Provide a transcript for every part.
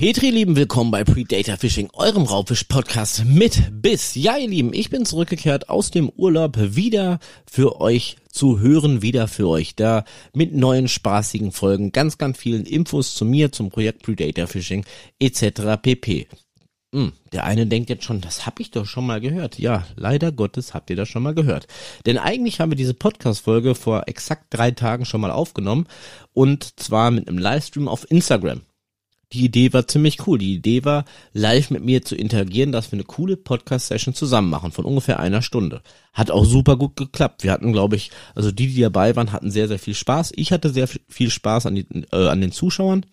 Petri, lieben, willkommen bei Predator Fishing, eurem Raubfisch-Podcast mit Biss. Ja, ihr Lieben, ich bin zurückgekehrt aus dem Urlaub wieder für euch zu hören, wieder für euch da mit neuen spaßigen Folgen, ganz, ganz vielen Infos zu mir, zum Projekt Predator Fishing etc. pp. Hm, der eine denkt jetzt schon, das hab ich doch schon mal gehört. Ja, leider Gottes habt ihr das schon mal gehört. Denn eigentlich haben wir diese Podcast-Folge vor exakt drei Tagen schon mal aufgenommen und zwar mit einem Livestream auf Instagram die Idee war ziemlich cool. Die Idee war, live mit mir zu interagieren, dass wir eine coole Podcast-Session zusammen machen von ungefähr einer Stunde. Hat auch super gut geklappt. Wir hatten, glaube ich, also die, die dabei waren, hatten sehr, sehr viel Spaß. Ich hatte sehr viel Spaß an, die, äh, an den Zuschauern,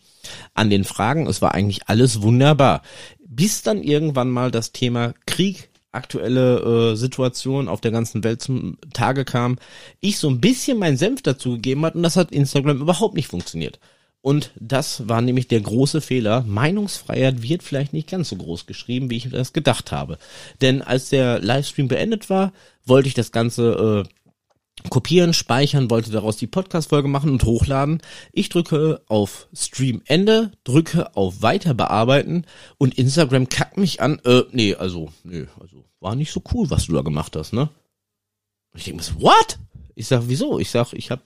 an den Fragen. Es war eigentlich alles wunderbar. Bis dann irgendwann mal das Thema Krieg aktuelle äh, Situation auf der ganzen Welt zum Tage kam, ich so ein bisschen meinen Senf dazu gegeben hat und das hat Instagram überhaupt nicht funktioniert. Und das war nämlich der große Fehler. Meinungsfreiheit wird vielleicht nicht ganz so groß geschrieben, wie ich das gedacht habe. Denn als der Livestream beendet war, wollte ich das Ganze äh, kopieren, speichern, wollte daraus die Podcast-Folge machen und hochladen. Ich drücke auf Stream Ende, drücke auf Weiter bearbeiten und Instagram kackt mich an. Äh, nee, also, nee, also war nicht so cool, was du da gemacht hast, ne? Ich denke mir so, what? Ich sag, wieso? Ich sag, ich habe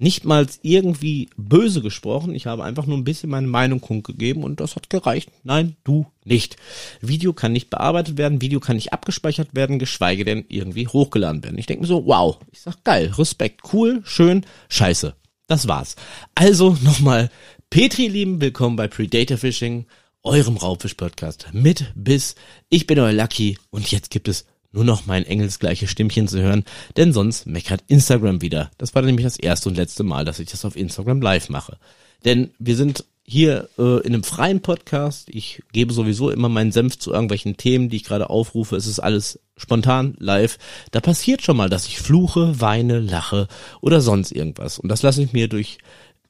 nicht mal irgendwie böse gesprochen. Ich habe einfach nur ein bisschen meine Meinung kundgegeben und das hat gereicht. Nein, du nicht. Video kann nicht bearbeitet werden, Video kann nicht abgespeichert werden, geschweige denn irgendwie hochgeladen werden. Ich denke mir so, wow. Ich sag geil, Respekt, cool, schön, scheiße. Das war's. Also nochmal, Petri lieben, willkommen bei Predator Fishing, eurem Raubfisch-Podcast mit Biss. Ich bin euer Lucky und jetzt gibt es nur noch mein engelsgleiche Stimmchen zu hören, denn sonst meckert Instagram wieder. Das war nämlich das erste und letzte Mal, dass ich das auf Instagram live mache. Denn wir sind hier äh, in einem freien Podcast. Ich gebe sowieso immer meinen Senf zu irgendwelchen Themen, die ich gerade aufrufe. Es ist alles spontan, live. Da passiert schon mal, dass ich fluche, weine, lache oder sonst irgendwas. Und das lasse ich mir durch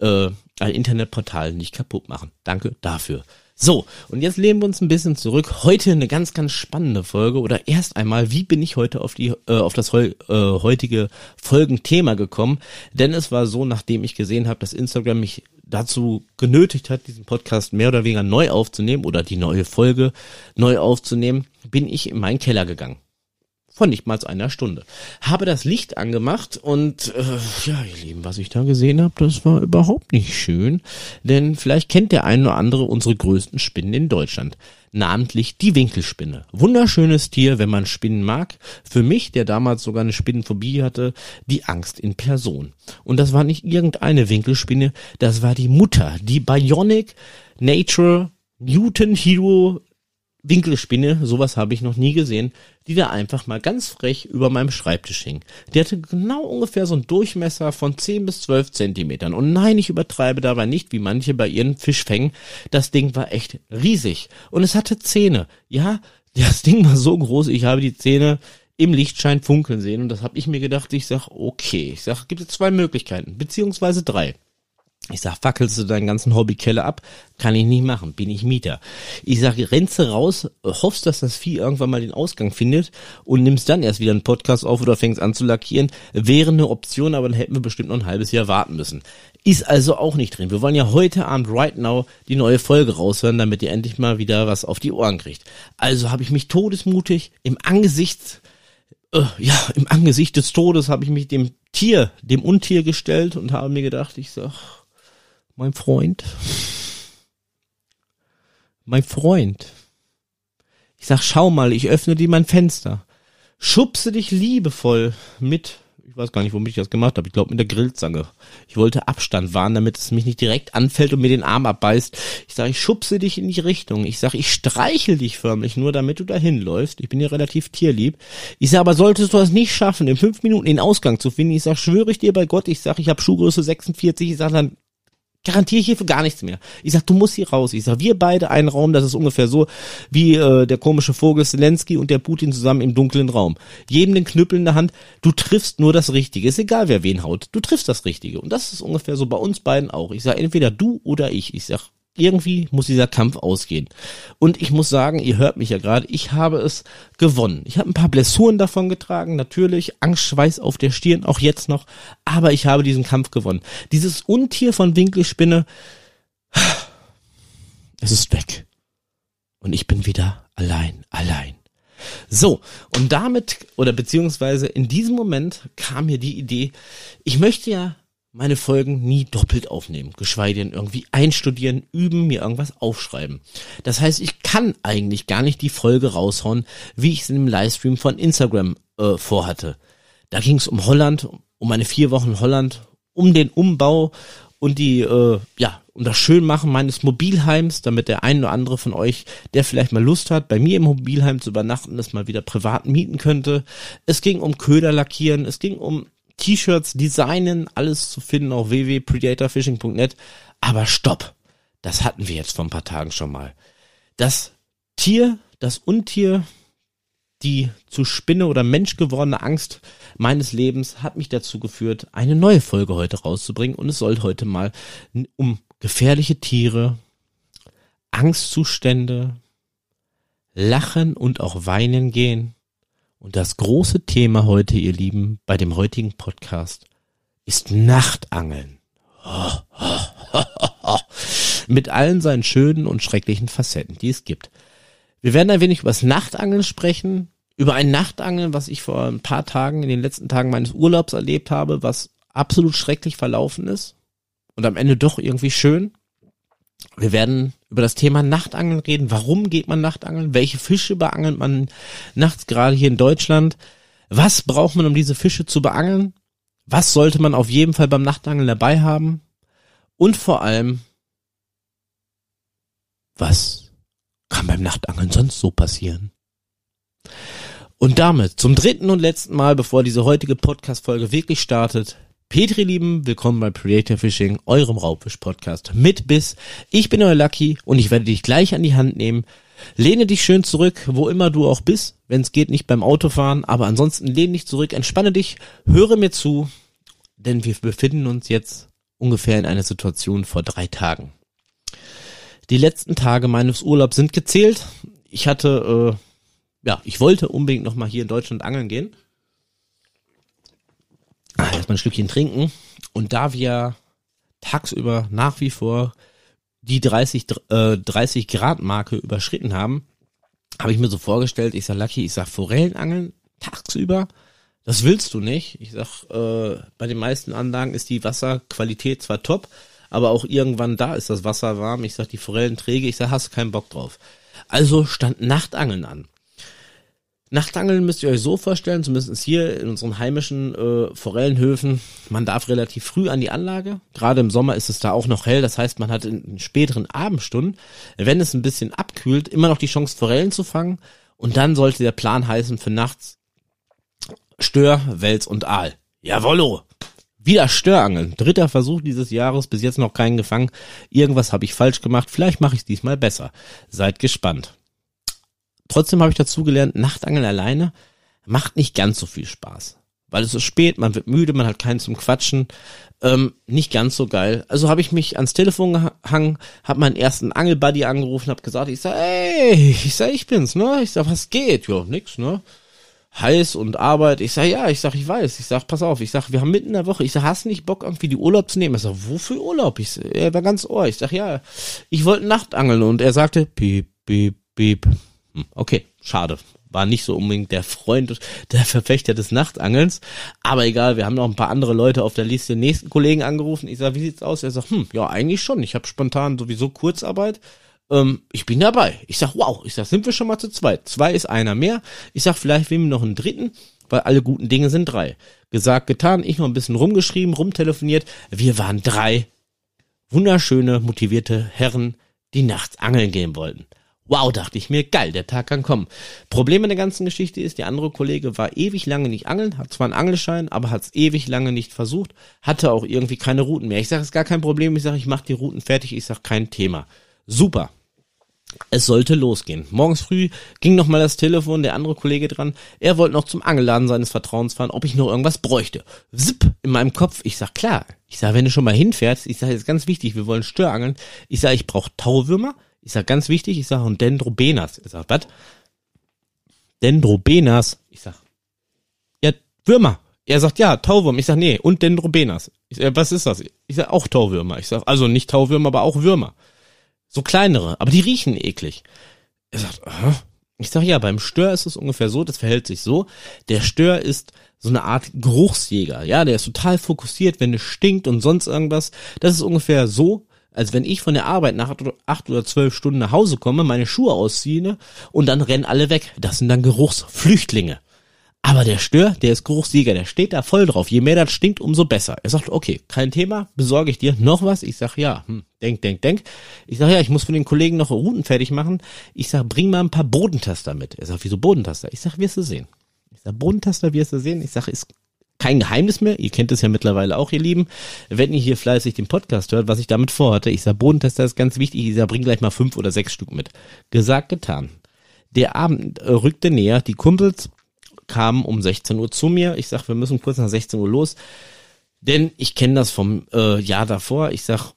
äh, ein Internetportal nicht kaputt machen. Danke dafür. So, und jetzt lehnen wir uns ein bisschen zurück. Heute eine ganz, ganz spannende Folge. Oder erst einmal, wie bin ich heute auf die, äh, auf das äh, heutige Folgenthema gekommen? Denn es war so, nachdem ich gesehen habe, dass Instagram mich dazu genötigt hat, diesen Podcast mehr oder weniger neu aufzunehmen oder die neue Folge neu aufzunehmen, bin ich in meinen Keller gegangen von nicht mal einer Stunde. Habe das Licht angemacht und äh, ja, ihr Lieben, was ich da gesehen habe, das war überhaupt nicht schön, denn vielleicht kennt der eine oder andere unsere größten Spinnen in Deutschland, namentlich die Winkelspinne. Wunderschönes Tier, wenn man Spinnen mag. Für mich, der damals sogar eine Spinnenphobie hatte, die Angst in Person. Und das war nicht irgendeine Winkelspinne, das war die Mutter, die Bionic Nature Newton Hero Winkelspinne, sowas habe ich noch nie gesehen, die da einfach mal ganz frech über meinem Schreibtisch hing. Die hatte genau ungefähr so einen Durchmesser von 10 bis 12 Zentimetern. Und nein, ich übertreibe dabei nicht, wie manche bei ihren Fischfängen. Das Ding war echt riesig. Und es hatte Zähne. Ja, das Ding war so groß, ich habe die Zähne im Lichtschein funkeln sehen. Und das habe ich mir gedacht, ich sag, okay. Ich sag, gibt es zwei Möglichkeiten, beziehungsweise drei. Ich sag, fackelst du deinen ganzen Hobbykeller ab? Kann ich nicht machen, bin ich Mieter. Ich sag, rennst raus, hoffst, dass das Vieh irgendwann mal den Ausgang findet und nimmst dann erst wieder einen Podcast auf oder fängst an zu lackieren. Wäre eine Option, aber dann hätten wir bestimmt noch ein halbes Jahr warten müssen. Ist also auch nicht drin. Wir wollen ja heute Abend, right now, die neue Folge raushören, damit ihr endlich mal wieder was auf die Ohren kriegt. Also habe ich mich todesmutig im Angesicht äh, ja, im Angesicht des Todes habe ich mich dem Tier, dem Untier gestellt und habe mir gedacht, ich sag, mein Freund, mein Freund. Ich sag, schau mal, ich öffne dir mein Fenster. Schubse dich liebevoll mit, ich weiß gar nicht, womit ich das gemacht habe, ich glaube mit der Grillzange. Ich wollte Abstand wahren, damit es mich nicht direkt anfällt und mir den Arm abbeißt. Ich sag, ich schubse dich in die Richtung. Ich sag, ich streichel dich förmlich nur, damit du dahin läufst. Ich bin ja relativ tierlieb. Ich sag, aber solltest du das nicht schaffen, in fünf Minuten den Ausgang zu finden, ich sag, schwöre ich dir bei Gott, ich sag, ich habe Schuhgröße 46, ich sag, dann garantiere ich hier für gar nichts mehr. Ich sag, du musst hier raus. Ich sag, wir beide einen Raum, das ist ungefähr so wie äh, der komische Vogel Zelensky und der Putin zusammen im dunklen Raum. Jedem den Knüppel in der Hand, du triffst nur das Richtige. Ist egal, wer wen haut. Du triffst das Richtige. Und das ist ungefähr so bei uns beiden auch. Ich sag, entweder du oder ich. Ich sag, irgendwie muss dieser Kampf ausgehen. Und ich muss sagen, ihr hört mich ja gerade, ich habe es gewonnen. Ich habe ein paar Blessuren davon getragen, natürlich, Angstschweiß auf der Stirn, auch jetzt noch, aber ich habe diesen Kampf gewonnen. Dieses Untier von Winkelspinne, es ist weg. und ich bin wieder allein, allein. So, und damit, oder beziehungsweise in diesem Moment kam mir die Idee, ich möchte ja meine Folgen nie doppelt aufnehmen, geschweige denn irgendwie einstudieren, üben, mir irgendwas aufschreiben. Das heißt, ich kann eigentlich gar nicht die Folge raushauen, wie ich es in dem Livestream von Instagram äh, vorhatte. Da ging es um Holland, um meine vier Wochen Holland, um den Umbau und die, äh, ja, um das Schönmachen meines Mobilheims, damit der ein oder andere von euch, der vielleicht mal Lust hat, bei mir im Mobilheim zu übernachten, das mal wieder privat mieten könnte. Es ging um Köder lackieren, es ging um T-Shirts, Designen, alles zu finden auf www.predatorfishing.net. Aber stopp! Das hatten wir jetzt vor ein paar Tagen schon mal. Das Tier, das Untier, die zu Spinne oder Mensch gewordene Angst meines Lebens hat mich dazu geführt, eine neue Folge heute rauszubringen. Und es soll heute mal um gefährliche Tiere, Angstzustände, Lachen und auch Weinen gehen. Und das große Thema heute, ihr Lieben, bei dem heutigen Podcast ist Nachtangeln. Mit allen seinen schönen und schrecklichen Facetten, die es gibt. Wir werden ein wenig über das Nachtangeln sprechen, über ein Nachtangeln, was ich vor ein paar Tagen, in den letzten Tagen meines Urlaubs erlebt habe, was absolut schrecklich verlaufen ist und am Ende doch irgendwie schön. Wir werden über das Thema Nachtangeln reden. Warum geht man Nachtangeln? Welche Fische beangelt man nachts gerade hier in Deutschland? Was braucht man, um diese Fische zu beangeln? Was sollte man auf jeden Fall beim Nachtangeln dabei haben? Und vor allem, was kann beim Nachtangeln sonst so passieren? Und damit zum dritten und letzten Mal, bevor diese heutige Podcast-Folge wirklich startet, Petri Lieben, willkommen bei Creator Fishing, eurem Raubfisch-Podcast mit Biss. Ich bin euer Lucky und ich werde dich gleich an die Hand nehmen. Lehne dich schön zurück, wo immer du auch bist, wenn es geht, nicht beim Autofahren, aber ansonsten lehne dich zurück, entspanne dich, höre mir zu, denn wir befinden uns jetzt ungefähr in einer Situation vor drei Tagen. Die letzten Tage meines Urlaubs sind gezählt. Ich hatte, äh, ja, ich wollte unbedingt nochmal hier in Deutschland angeln gehen erstmal ein Stückchen trinken. Und da wir tagsüber nach wie vor die 30, äh, 30 Grad Marke überschritten haben, habe ich mir so vorgestellt, ich sag Lucky, ich sag Forellenangeln tagsüber, das willst du nicht. Ich sag, äh, bei den meisten Anlagen ist die Wasserqualität zwar top, aber auch irgendwann da ist das Wasser warm. Ich sag, die Forellen träge, ich sag, hast keinen Bock drauf. Also stand Nachtangeln an. Nachtangeln müsst ihr euch so vorstellen, zumindest hier in unseren heimischen äh, Forellenhöfen, man darf relativ früh an die Anlage. Gerade im Sommer ist es da auch noch hell, das heißt, man hat in späteren Abendstunden, wenn es ein bisschen abkühlt, immer noch die Chance, Forellen zu fangen. Und dann sollte der Plan heißen für nachts Stör, Wels und Aal. Jawollo! Wieder Störangeln. Dritter Versuch dieses Jahres, bis jetzt noch keinen gefangen. Irgendwas habe ich falsch gemacht, vielleicht mache ich es diesmal besser. Seid gespannt. Trotzdem habe ich dazu gelernt, Nachtangeln alleine macht nicht ganz so viel Spaß. Weil es ist spät, man wird müde, man hat keinen zum Quatschen. Ähm, nicht ganz so geil. Also habe ich mich ans Telefon gehangen, habe meinen ersten Angelbuddy angerufen, habe gesagt, ich sag, ey, ich sag, ich bin's, ne? Ich sag, was geht? Ja, nix, ne? Heiß und Arbeit. Ich sag, ja, ich sag, ich weiß. Ich sag, pass auf. Ich sag, wir haben mitten in der Woche. Ich sag, hast nicht Bock, irgendwie die Urlaub zu nehmen? Ich sag, wofür Urlaub? Ich sag, er war ganz ohr. Ich sag, ja, ich wollte Nachtangeln. Und er sagte, piep, piep, piep. Hm, okay, schade. War nicht so unbedingt der Freund, der Verfechter des Nachtangelns. Aber egal, wir haben noch ein paar andere Leute auf der Liste. Den nächsten Kollegen angerufen. Ich sag, wie sieht's aus? Er sagt, hm, ja, eigentlich schon. Ich habe spontan sowieso Kurzarbeit. Ähm, ich bin dabei. Ich sag, wow. Ich sag, sind wir schon mal zu zweit? Zwei ist einer mehr. Ich sag, vielleicht wählen wir noch einen dritten, weil alle guten Dinge sind drei. Gesagt, getan. Ich noch ein bisschen rumgeschrieben, rumtelefoniert. Wir waren drei wunderschöne, motivierte Herren, die nachts angeln gehen wollten. Wow, dachte ich mir, geil, der Tag kann kommen. Problem in der ganzen Geschichte ist, der andere Kollege war ewig lange nicht angeln, hat zwar einen Angelschein, aber hat es ewig lange nicht versucht, hatte auch irgendwie keine Routen mehr. Ich sage, es ist gar kein Problem, ich sage, ich mache die Routen fertig, ich sage, kein Thema. Super. Es sollte losgehen. Morgens früh ging noch mal das Telefon, der andere Kollege dran. Er wollte noch zum Angelladen seines Vertrauens fahren, ob ich noch irgendwas bräuchte. Zip in meinem Kopf. Ich sag klar. Ich sag, wenn du schon mal hinfährst, ich sag, jetzt ganz wichtig, wir wollen Störangeln. Ich sag, ich brauche Tauwürmer, ich sag ganz wichtig, ich sag und Dendrobenas. Er sagt, was? Dendrobenas. Ich sag, ja, Würmer. Er sagt, ja, Tauwurm. Ich sag, nee, und Dendrobenas. Ich sag, was ist das? Ich sag, auch Tauwürmer. Ich sag, also nicht Tauwürmer, aber auch Würmer. So kleinere, aber die riechen eklig. Er sagt, Aha. ich sag ja, beim Stör ist es ungefähr so, das verhält sich so. Der Stör ist so eine Art Geruchsjäger. Ja, der ist total fokussiert, wenn es stinkt und sonst irgendwas. Das ist ungefähr so, als wenn ich von der Arbeit nach acht oder zwölf Stunden nach Hause komme, meine Schuhe ausziehe und dann rennen alle weg. Das sind dann Geruchsflüchtlinge. Aber der Stör, der ist Geruchssieger, der steht da voll drauf. Je mehr das stinkt, umso besser. Er sagt, okay, kein Thema, besorge ich dir noch was? Ich sag, ja, hm, denk, denk, denk. Ich sag, ja, ich muss für den Kollegen noch Routen fertig machen. Ich sag, bring mal ein paar Bodentaster mit. Er sagt, wieso Bodentaster? Ich sag, wirst du sehen. Ich sag, Bodentaster wirst du sehen. Ich sag, ist kein Geheimnis mehr. Ihr kennt es ja mittlerweile auch, ihr Lieben. Wenn ihr hier fleißig den Podcast hört, was ich damit vorhatte, ich sag, Bodentester ist ganz wichtig. Ich sag, bring gleich mal fünf oder sechs Stück mit. Gesagt, getan. Der Abend rückte näher. Die Kumpels kamen um 16 Uhr zu mir. Ich sag, wir müssen kurz nach 16 Uhr los. Denn ich kenne das vom äh, Jahr davor. Ich sag,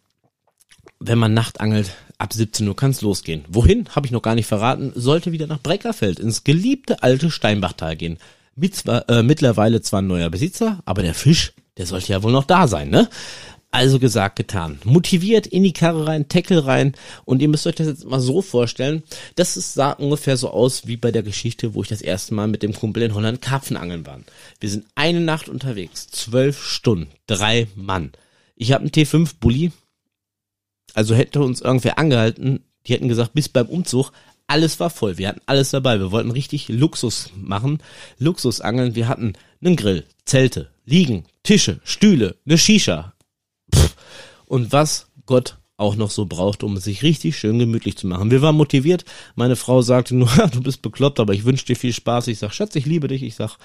wenn man Nachtangelt, ab 17 Uhr kann's losgehen. Wohin? Habe ich noch gar nicht verraten. Sollte wieder nach Breckerfeld, ins geliebte alte Steinbachtal gehen. Mit zwar, äh, mittlerweile zwar ein neuer Besitzer, aber der Fisch, der sollte ja wohl noch da sein, ne? Also gesagt, getan. Motiviert in die Karre rein, Tackle rein und ihr müsst euch das jetzt mal so vorstellen, das sah ungefähr so aus wie bei der Geschichte, wo ich das erste Mal mit dem Kumpel in Holland Karpfenangeln war. Wir sind eine Nacht unterwegs, zwölf Stunden, drei Mann. Ich habe einen T5 Bulli, also hätte uns irgendwer angehalten, die hätten gesagt, bis beim Umzug, alles war voll. Wir hatten alles dabei. Wir wollten richtig Luxus machen, Luxusangeln. Wir hatten einen Grill, Zelte, Liegen, Tische, Stühle, eine Shisha, und was Gott auch noch so braucht, um sich richtig schön gemütlich zu machen. Wir waren motiviert. Meine Frau sagte nur, du bist bekloppt, aber ich wünsche dir viel Spaß. Ich sag, Schatz, ich liebe dich. Ich sag,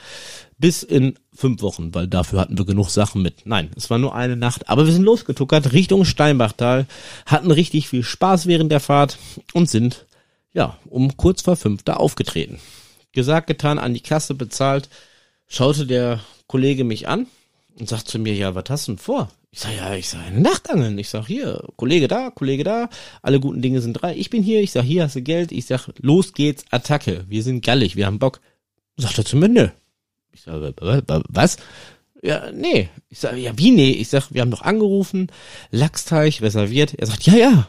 bis in fünf Wochen, weil dafür hatten wir genug Sachen mit. Nein, es war nur eine Nacht, aber wir sind losgetuckert Richtung Steinbachtal, hatten richtig viel Spaß während der Fahrt und sind, ja, um kurz vor fünf da aufgetreten. Gesagt, getan, an die Kasse bezahlt, schaute der Kollege mich an und sagt zu mir, ja, was hast du denn vor? Ich sag, ja, ich sag, Nachtangeln. Ich sag, hier, Kollege da, Kollege da, alle guten Dinge sind drei. Ich bin hier, ich sag, hier hast du Geld. Ich sag, los geht's, Attacke. Wir sind gallig, wir haben Bock. Sagt er zu mir, nö. Ich sag, was? Ja, nee. Ich sag, ja, wie nee? Ich sag, wir haben doch angerufen, Lachsteich reserviert. Er sagt, ja, ja.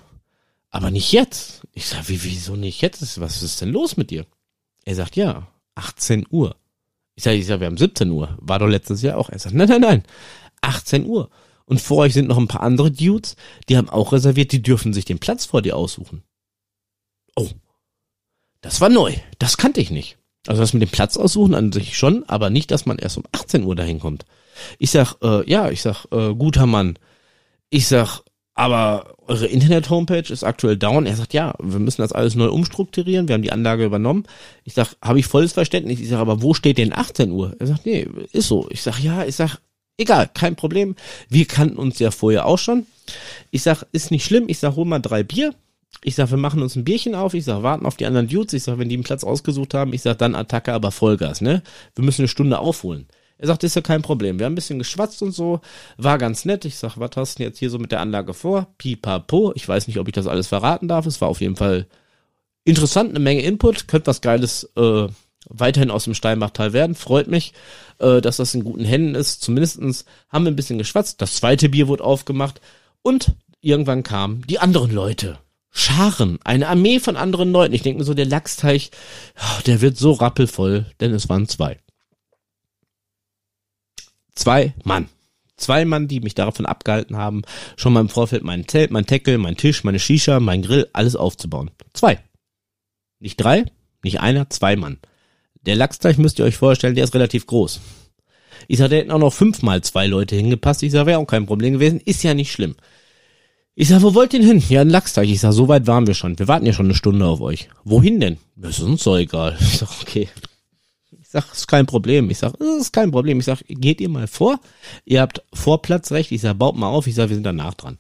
Aber nicht jetzt. Ich sag, wie, wieso nicht jetzt? Was ist denn los mit dir? Er sagt, ja, 18 Uhr. Ich sag, ich sag, wir haben 17 Uhr. War doch letztes Jahr auch. Er sagt, nein, nein, nein. 18 Uhr. Und vor euch sind noch ein paar andere Dudes, die haben auch reserviert, die dürfen sich den Platz vor dir aussuchen. Oh, das war neu. Das kannte ich nicht. Also das mit dem Platz aussuchen an sich schon, aber nicht, dass man erst um 18 Uhr dahin kommt. Ich sag, äh, ja, ich sag, äh, guter Mann. Ich sag, aber eure Internet-Homepage ist aktuell down. Er sagt, ja, wir müssen das alles neu umstrukturieren. Wir haben die Anlage übernommen. Ich sag, habe ich volles Verständnis. Ich sag, aber wo steht denn 18 Uhr? Er sagt, nee, ist so. Ich sag, ja, ich sag, Egal, kein Problem. Wir kannten uns ja vorher auch schon. Ich sag, ist nicht schlimm. Ich sag, hol mal drei Bier. Ich sag, wir machen uns ein Bierchen auf. Ich sag, warten auf die anderen Dudes. Ich sag, wenn die einen Platz ausgesucht haben, ich sag, dann Attacke, aber Vollgas, ne? Wir müssen eine Stunde aufholen. Er sagt, ist ja kein Problem. Wir haben ein bisschen geschwatzt und so. War ganz nett. Ich sag, was hast du denn jetzt hier so mit der Anlage vor? Pipapo. Ich weiß nicht, ob ich das alles verraten darf. Es war auf jeden Fall interessant, eine Menge Input. Könnte was Geiles äh, weiterhin aus dem Steinbachtal werden. Freut mich, äh, dass das in guten Händen ist. Zumindestens haben wir ein bisschen geschwatzt. Das zweite Bier wurde aufgemacht und irgendwann kamen die anderen Leute. Scharen, eine Armee von anderen Leuten. Ich denke mir so, der Lachsteich, der wird so rappelvoll, denn es waren zwei. Zwei Mann. Zwei Mann, die mich davon abgehalten haben, schon mal im Vorfeld mein Zelt, mein Tackle, mein Tisch, meine Shisha, mein Grill, alles aufzubauen. Zwei. Nicht drei, nicht einer, zwei Mann. Der Lachsteich müsst ihr euch vorstellen, der ist relativ groß. Ich sag, da hätten auch noch fünfmal zwei Leute hingepasst. Ich sag, wäre auch kein Problem gewesen. Ist ja nicht schlimm. Ich sag, wo wollt ihr denn hin? Ja, ein Lachsteich. Ich sag, so weit waren wir schon. Wir warten ja schon eine Stunde auf euch. Wohin denn? Das ist uns doch egal. Ich sag, okay. Ich sag, ist kein Problem. Ich sag, ist kein Problem. Ich sag, geht ihr mal vor? Ihr habt Vorplatzrecht. Ich sag, baut mal auf. Ich sag, wir sind danach dran.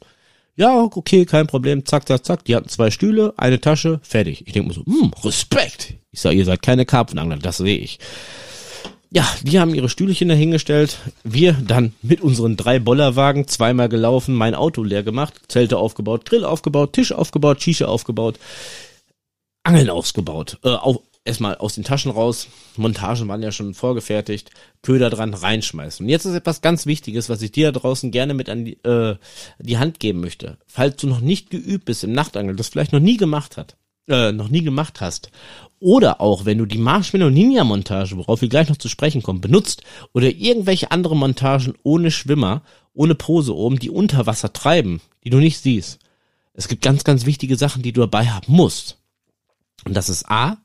Ja, okay, kein Problem. Zack, zack, zack. Die hatten zwei Stühle, eine Tasche, fertig. Ich denke mir so, hm, Respekt. Ich sage, ihr seid keine Karpfenangler, das sehe ich. Ja, die haben ihre Stühlchen dahingestellt. Wir dann mit unseren drei Bollerwagen zweimal gelaufen, mein Auto leer gemacht, Zelte aufgebaut, Grill aufgebaut, Tisch aufgebaut, Shisha aufgebaut, Angeln ausgebaut, äh, auf, erstmal aus den Taschen raus, Montagen waren ja schon vorgefertigt, Köder dran reinschmeißen. Und jetzt ist etwas ganz Wichtiges, was ich dir da draußen gerne mit an die, äh, die Hand geben möchte. Falls du noch nicht geübt bist im Nachtangeln, das vielleicht noch nie gemacht hat, äh, noch nie gemacht hast, oder auch wenn du die Marshmallow Ninja Montage, worauf wir gleich noch zu sprechen kommen, benutzt oder irgendwelche andere Montagen ohne Schwimmer, ohne Pose oben, die unter Wasser treiben, die du nicht siehst. Es gibt ganz, ganz wichtige Sachen, die du dabei haben musst. Und das ist A,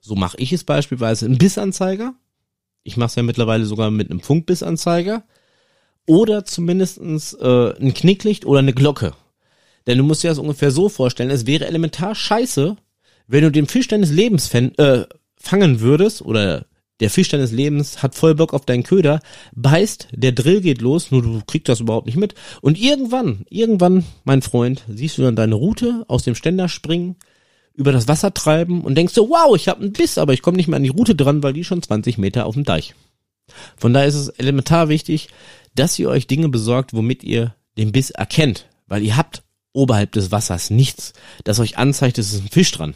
so mache ich es beispielsweise, ein Bissanzeiger. Ich mache es ja mittlerweile sogar mit einem Funkbissanzeiger. Oder zumindestens äh, ein Knicklicht oder eine Glocke. Denn du musst dir das ungefähr so vorstellen, es wäre elementar scheiße, wenn du den Fisch deines Lebens äh, fangen würdest oder der Fisch deines Lebens hat voll Bock auf deinen Köder, beißt, der Drill geht los, nur du kriegst das überhaupt nicht mit. Und irgendwann, irgendwann, mein Freund, siehst du dann deine Route aus dem Ständer springen, über das Wasser treiben und denkst so, wow, ich habe einen Biss, aber ich komme nicht mehr an die Route dran, weil die schon 20 Meter auf dem Deich. Von daher ist es elementar wichtig, dass ihr euch Dinge besorgt, womit ihr den Biss erkennt, weil ihr habt oberhalb des Wassers nichts, das euch anzeigt, es ist ein Fisch dran.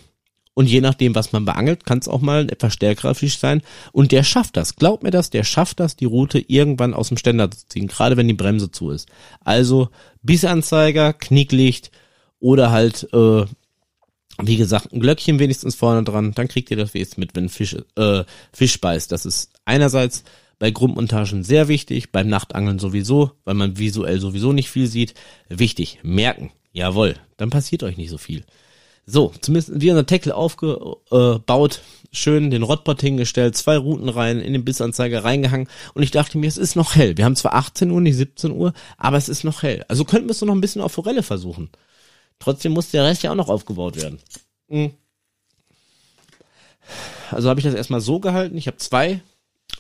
Und je nachdem, was man beangelt, kann es auch mal ein etwas stärkerer Fisch sein. Und der schafft das. Glaubt mir das, der schafft das, die Route irgendwann aus dem Ständer zu ziehen, gerade wenn die Bremse zu ist. Also Bissanzeiger, Knicklicht oder halt, äh, wie gesagt, ein Glöckchen wenigstens vorne dran. Dann kriegt ihr das wenigstens mit, wenn Fisch, äh, Fisch beißt. Das ist einerseits bei Grundmontagen sehr wichtig, beim Nachtangeln sowieso, weil man visuell sowieso nicht viel sieht. Wichtig, merken. Jawohl, dann passiert euch nicht so viel. So, zumindest wie unser Tackle aufgebaut, schön den Rotbot hingestellt, zwei Routen rein, in den Bissanzeiger reingehangen und ich dachte mir, es ist noch hell. Wir haben zwar 18 Uhr, nicht 17 Uhr, aber es ist noch hell. Also könnten wir es doch noch ein bisschen auf Forelle versuchen. Trotzdem muss der Rest ja auch noch aufgebaut werden. Hm. Also habe ich das erstmal so gehalten. Ich habe zwei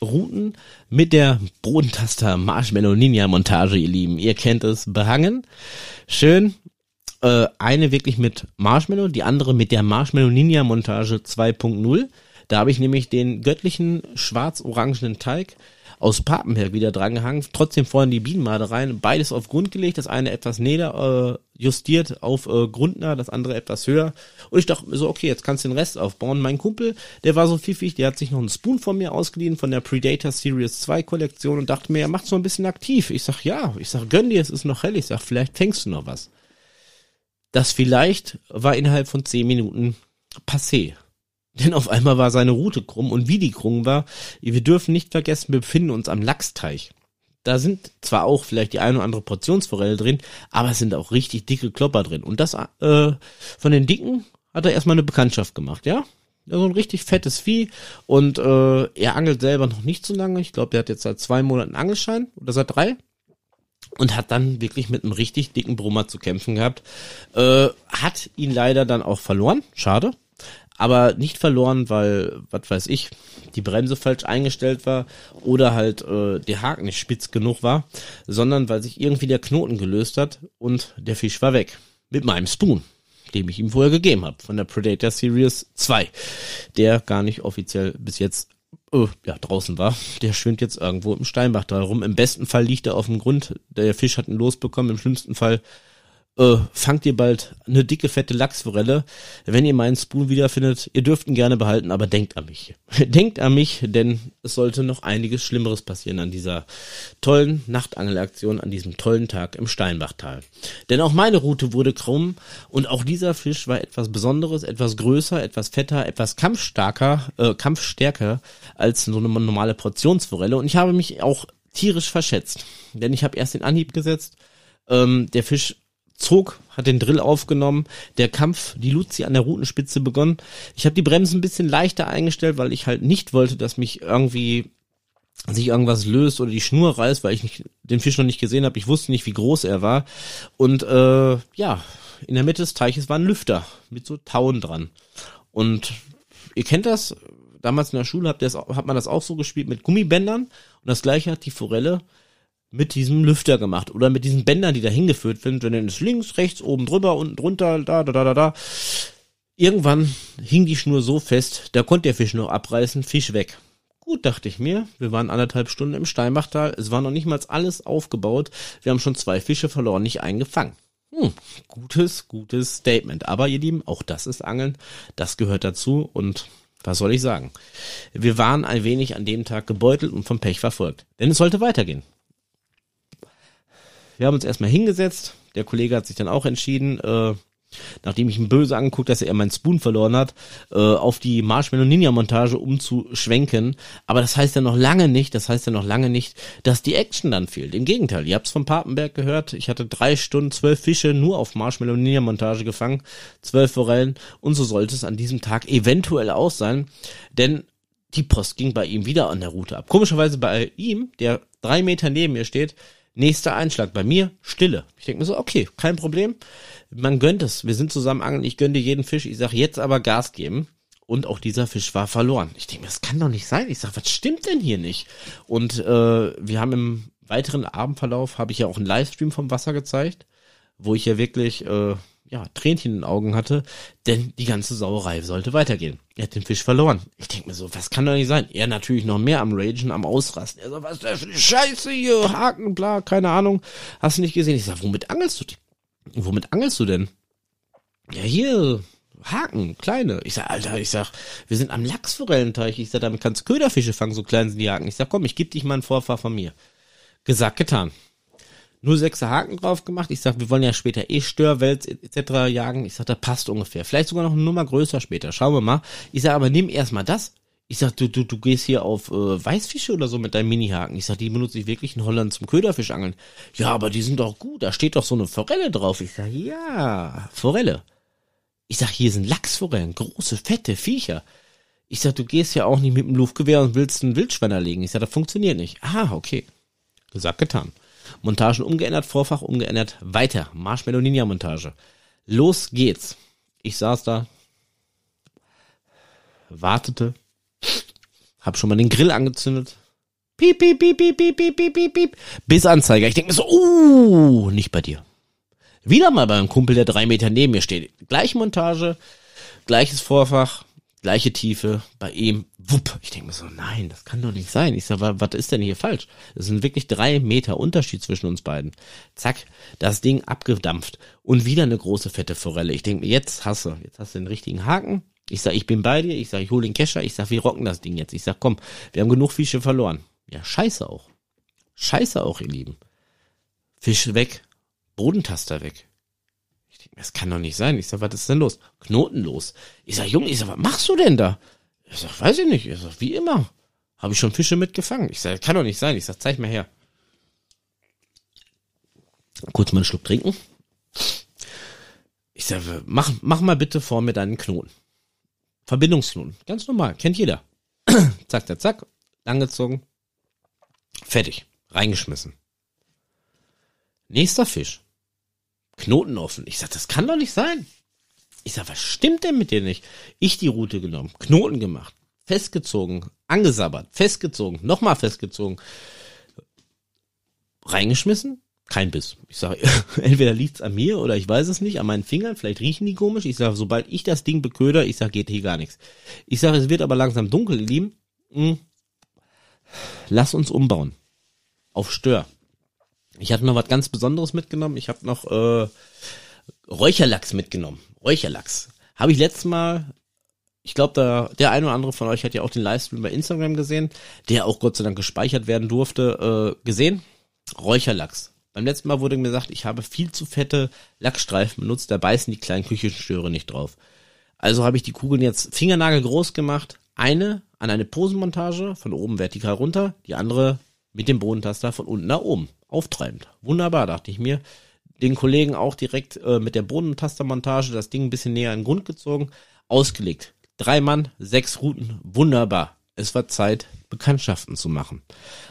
Routen mit der Bodentaster Marshmallow Ninja Montage, ihr Lieben. Ihr kennt es, behangen. Schön äh, eine wirklich mit Marshmallow, die andere mit der Marshmallow Ninja Montage 2.0. Da habe ich nämlich den göttlichen schwarz-orangenen Teig aus Papenberg wieder drangehangen, trotzdem vorhin die Bienenmade rein, beides auf Grund gelegt, das eine etwas näher äh, justiert auf äh, grundnah, das andere etwas höher. Und ich dachte mir so, okay, jetzt kannst du den Rest aufbauen. Mein Kumpel, der war so pfiffig, der hat sich noch einen Spoon von mir ausgeliehen, von der Predator Series 2 Kollektion und dachte mir, er macht so ein bisschen aktiv. Ich sag, ja, ich sag, gönn dir, es ist noch hell. Ich sag, vielleicht fängst du noch was. Das vielleicht war innerhalb von zehn Minuten passé. Denn auf einmal war seine Route krumm und wie die krumm war, wir dürfen nicht vergessen, wir befinden uns am Lachsteich. Da sind zwar auch vielleicht die eine oder andere Portionsforelle drin, aber es sind auch richtig dicke Klopper drin. Und das äh, von den dicken hat er erstmal eine Bekanntschaft gemacht, ja? So ein richtig fettes Vieh und äh, er angelt selber noch nicht so lange. Ich glaube, der hat jetzt seit zwei Monaten Angelschein oder seit drei und hat dann wirklich mit einem richtig dicken Brummer zu kämpfen gehabt. Äh, hat ihn leider dann auch verloren, schade. Aber nicht verloren, weil, was weiß ich, die Bremse falsch eingestellt war oder halt äh, der Haken nicht spitz genug war, sondern weil sich irgendwie der Knoten gelöst hat und der Fisch war weg. Mit meinem Spoon, dem ich ihm vorher gegeben habe, von der Predator Series 2, der gar nicht offiziell bis jetzt äh, ja, draußen war, der schwimmt jetzt irgendwo im Steinbach da rum. Im besten Fall liegt er auf dem Grund, der Fisch hat ihn losbekommen, im schlimmsten Fall äh, fangt ihr bald eine dicke, fette Lachsforelle. Wenn ihr meinen Spoon wiederfindet, ihr dürft ihn gerne behalten, aber denkt an mich. denkt an mich, denn es sollte noch einiges Schlimmeres passieren an dieser tollen Nachtangelaktion, an diesem tollen Tag im Steinbachtal. Denn auch meine Route wurde krumm und auch dieser Fisch war etwas Besonderes, etwas größer, etwas fetter, etwas kampfstarker, äh, kampfstärker als so eine normale Portionsforelle und ich habe mich auch tierisch verschätzt. Denn ich habe erst den Anhieb gesetzt, ähm, der Fisch zog, hat den Drill aufgenommen, der Kampf, die Luzi an der Routenspitze begonnen. Ich habe die Bremsen ein bisschen leichter eingestellt, weil ich halt nicht wollte, dass mich irgendwie sich irgendwas löst oder die Schnur reißt, weil ich nicht, den Fisch noch nicht gesehen habe. Ich wusste nicht, wie groß er war. Und äh, ja, in der Mitte des Teiches war ein Lüfter mit so Tauen dran. Und ihr kennt das, damals in der Schule habt ihr das, hat man das auch so gespielt mit Gummibändern. Und das gleiche hat die Forelle mit diesem Lüfter gemacht oder mit diesen Bändern, die da hingeführt sind. Wenn es links, rechts, oben drüber, unten drunter, da, da, da, da, da. Irgendwann hing die Schnur so fest, da konnte der Fisch noch abreißen, Fisch weg. Gut, dachte ich mir. Wir waren anderthalb Stunden im Steinbachtal. Es war noch nicht mal alles aufgebaut. Wir haben schon zwei Fische verloren, nicht eingefangen. Hm, gutes, gutes Statement. Aber ihr Lieben, auch das ist Angeln. Das gehört dazu und was soll ich sagen? Wir waren ein wenig an dem Tag gebeutelt und vom Pech verfolgt. Denn es sollte weitergehen. Wir haben uns erstmal hingesetzt. Der Kollege hat sich dann auch entschieden, äh, nachdem ich ihn böse angeguckt, dass er meinen Spoon verloren hat, äh, auf die Marshmallow Ninja Montage umzuschwenken. Aber das heißt ja noch lange nicht, das heißt ja noch lange nicht, dass die Action dann fehlt. Im Gegenteil, ihr habt es von Papenberg gehört, ich hatte drei Stunden, zwölf Fische nur auf Marshmallow Ninja Montage gefangen, zwölf Forellen und so sollte es an diesem Tag eventuell auch sein, denn die Post ging bei ihm wieder an der Route ab. Komischerweise bei ihm, der drei Meter neben mir steht, nächster Einschlag. Bei mir Stille. Ich denke mir so, okay, kein Problem man gönnt es. Wir sind zusammen angeln, ich gönne dir jeden Fisch. Ich sag jetzt aber Gas geben. Und auch dieser Fisch war verloren. Ich denke mir, das kann doch nicht sein. Ich sag, was stimmt denn hier nicht? Und äh, wir haben im weiteren Abendverlauf, habe ich ja auch einen Livestream vom Wasser gezeigt, wo ich ja wirklich äh, ja, Tränchen in den Augen hatte, denn die ganze Sauerei sollte weitergehen. Er hat den Fisch verloren. Ich denke mir so, was kann doch nicht sein? Er natürlich noch mehr am Ragen, am Ausrasten. Er so, was ist das für eine Scheiße hier? Haken, bla, keine Ahnung. Hast du nicht gesehen? Ich sag, womit angelst du? womit angelst du denn? Ja, hier, Haken, kleine. Ich sag, Alter, ich sag, wir sind am Lachsforellenteich. Ich sag, damit kannst Köderfische fangen, so klein sind die Haken. Ich sag, komm, ich geb dich mal einen Vorfahr von mir. Gesagt, getan. Nur sechs Haken drauf gemacht. Ich sag, wir wollen ja später eh Störwels etc. jagen. Ich sag, da passt ungefähr. Vielleicht sogar noch eine Nummer größer später. Schauen wir mal. Ich sag, aber nimm erstmal das. Ich sag, du, du, du gehst hier auf äh, Weißfische oder so mit deinem Mini-Haken. Ich sag, die benutze ich wirklich in Holland zum Köderfischangeln. Ja, aber die sind doch gut. Da steht doch so eine Forelle drauf. Ich sag, ja, Forelle. Ich sag, hier sind Lachsforellen, große, fette Viecher. Ich sag, du gehst ja auch nicht mit dem Luftgewehr und willst einen Wildschwein erlegen. Ich sag, das funktioniert nicht. Ah, okay. Gesagt, getan. Montagen umgeändert, Vorfach umgeändert, weiter. Marshmallow Ninja Montage. Los geht's. Ich saß da, wartete, hab schon mal den Grill angezündet. Piep, piep, piep, piep, piep, piep, piep, piep, piep. Bis Anzeiger. Ich denke mir so, uh, nicht bei dir. Wieder mal beim Kumpel, der drei Meter neben mir steht. Gleiche Montage, gleiches Vorfach, gleiche Tiefe. Bei ihm, wupp. Ich denke mir so, nein, das kann doch nicht sein. Ich sag, was ist denn hier falsch? Es sind wirklich drei Meter Unterschied zwischen uns beiden. Zack, das Ding abgedampft. Und wieder eine große fette Forelle. Ich denke mir, jetzt hasse, jetzt hast du den richtigen Haken. Ich sag, ich bin bei dir. Ich sag, ich hole den Kescher. Ich sag, wir rocken das Ding jetzt. Ich sag, komm, wir haben genug Fische verloren. Ja, scheiße auch. Scheiße auch, ihr Lieben. Fisch weg. Bodentaster weg. Ich denke, das kann doch nicht sein. Ich sag, was ist denn los? Knoten los. Ich sag, Junge, ich sag, was machst du denn da? Ich sag, weiß ich nicht. Ich sag, wie immer. Habe ich schon Fische mitgefangen. Ich sag, kann doch nicht sein. Ich sag, zeig mal her. Kurz mal einen Schluck trinken. Ich sag, mach, mach mal bitte vor mir deinen Knoten. Verbindungsknoten. Ganz normal. Kennt jeder. zack, zack, zack. Langgezogen. Fertig. Reingeschmissen. Nächster Fisch. Knoten offen. Ich sag, das kann doch nicht sein. Ich sag, was stimmt denn mit dir nicht? Ich die Route genommen, Knoten gemacht, festgezogen, angesabbert, festgezogen, nochmal festgezogen, reingeschmissen, kein Biss. Ich sage, entweder liegt's an mir oder ich weiß es nicht, an meinen Fingern, vielleicht riechen die komisch. Ich sage, sobald ich das Ding beköder, ich sage, geht hier gar nichts. Ich sage, es wird aber langsam dunkel, ihr Lieben. Hm. Lass uns umbauen. Auf Stör. Ich hatte noch was ganz Besonderes mitgenommen. Ich habe noch äh, Räucherlachs mitgenommen. Räucherlachs. Habe ich letztes Mal, ich glaube, da der eine oder andere von euch hat ja auch den Livestream bei Instagram gesehen, der auch Gott sei Dank gespeichert werden durfte, äh, gesehen. Räucherlachs. Beim letzten Mal wurde mir gesagt, ich habe viel zu fette Lackstreifen benutzt, da beißen die kleinen Küchenstöre nicht drauf. Also habe ich die Kugeln jetzt fingernagelgroß gemacht. Eine an eine Posenmontage, von oben vertikal runter, die andere mit dem Bodentaster von unten nach oben, auftreibend. Wunderbar, dachte ich mir. Den Kollegen auch direkt äh, mit der Bodentastermontage das Ding ein bisschen näher in den Grund gezogen, ausgelegt. Drei Mann, sechs Routen, wunderbar. Es war Zeit, Bekanntschaften zu machen.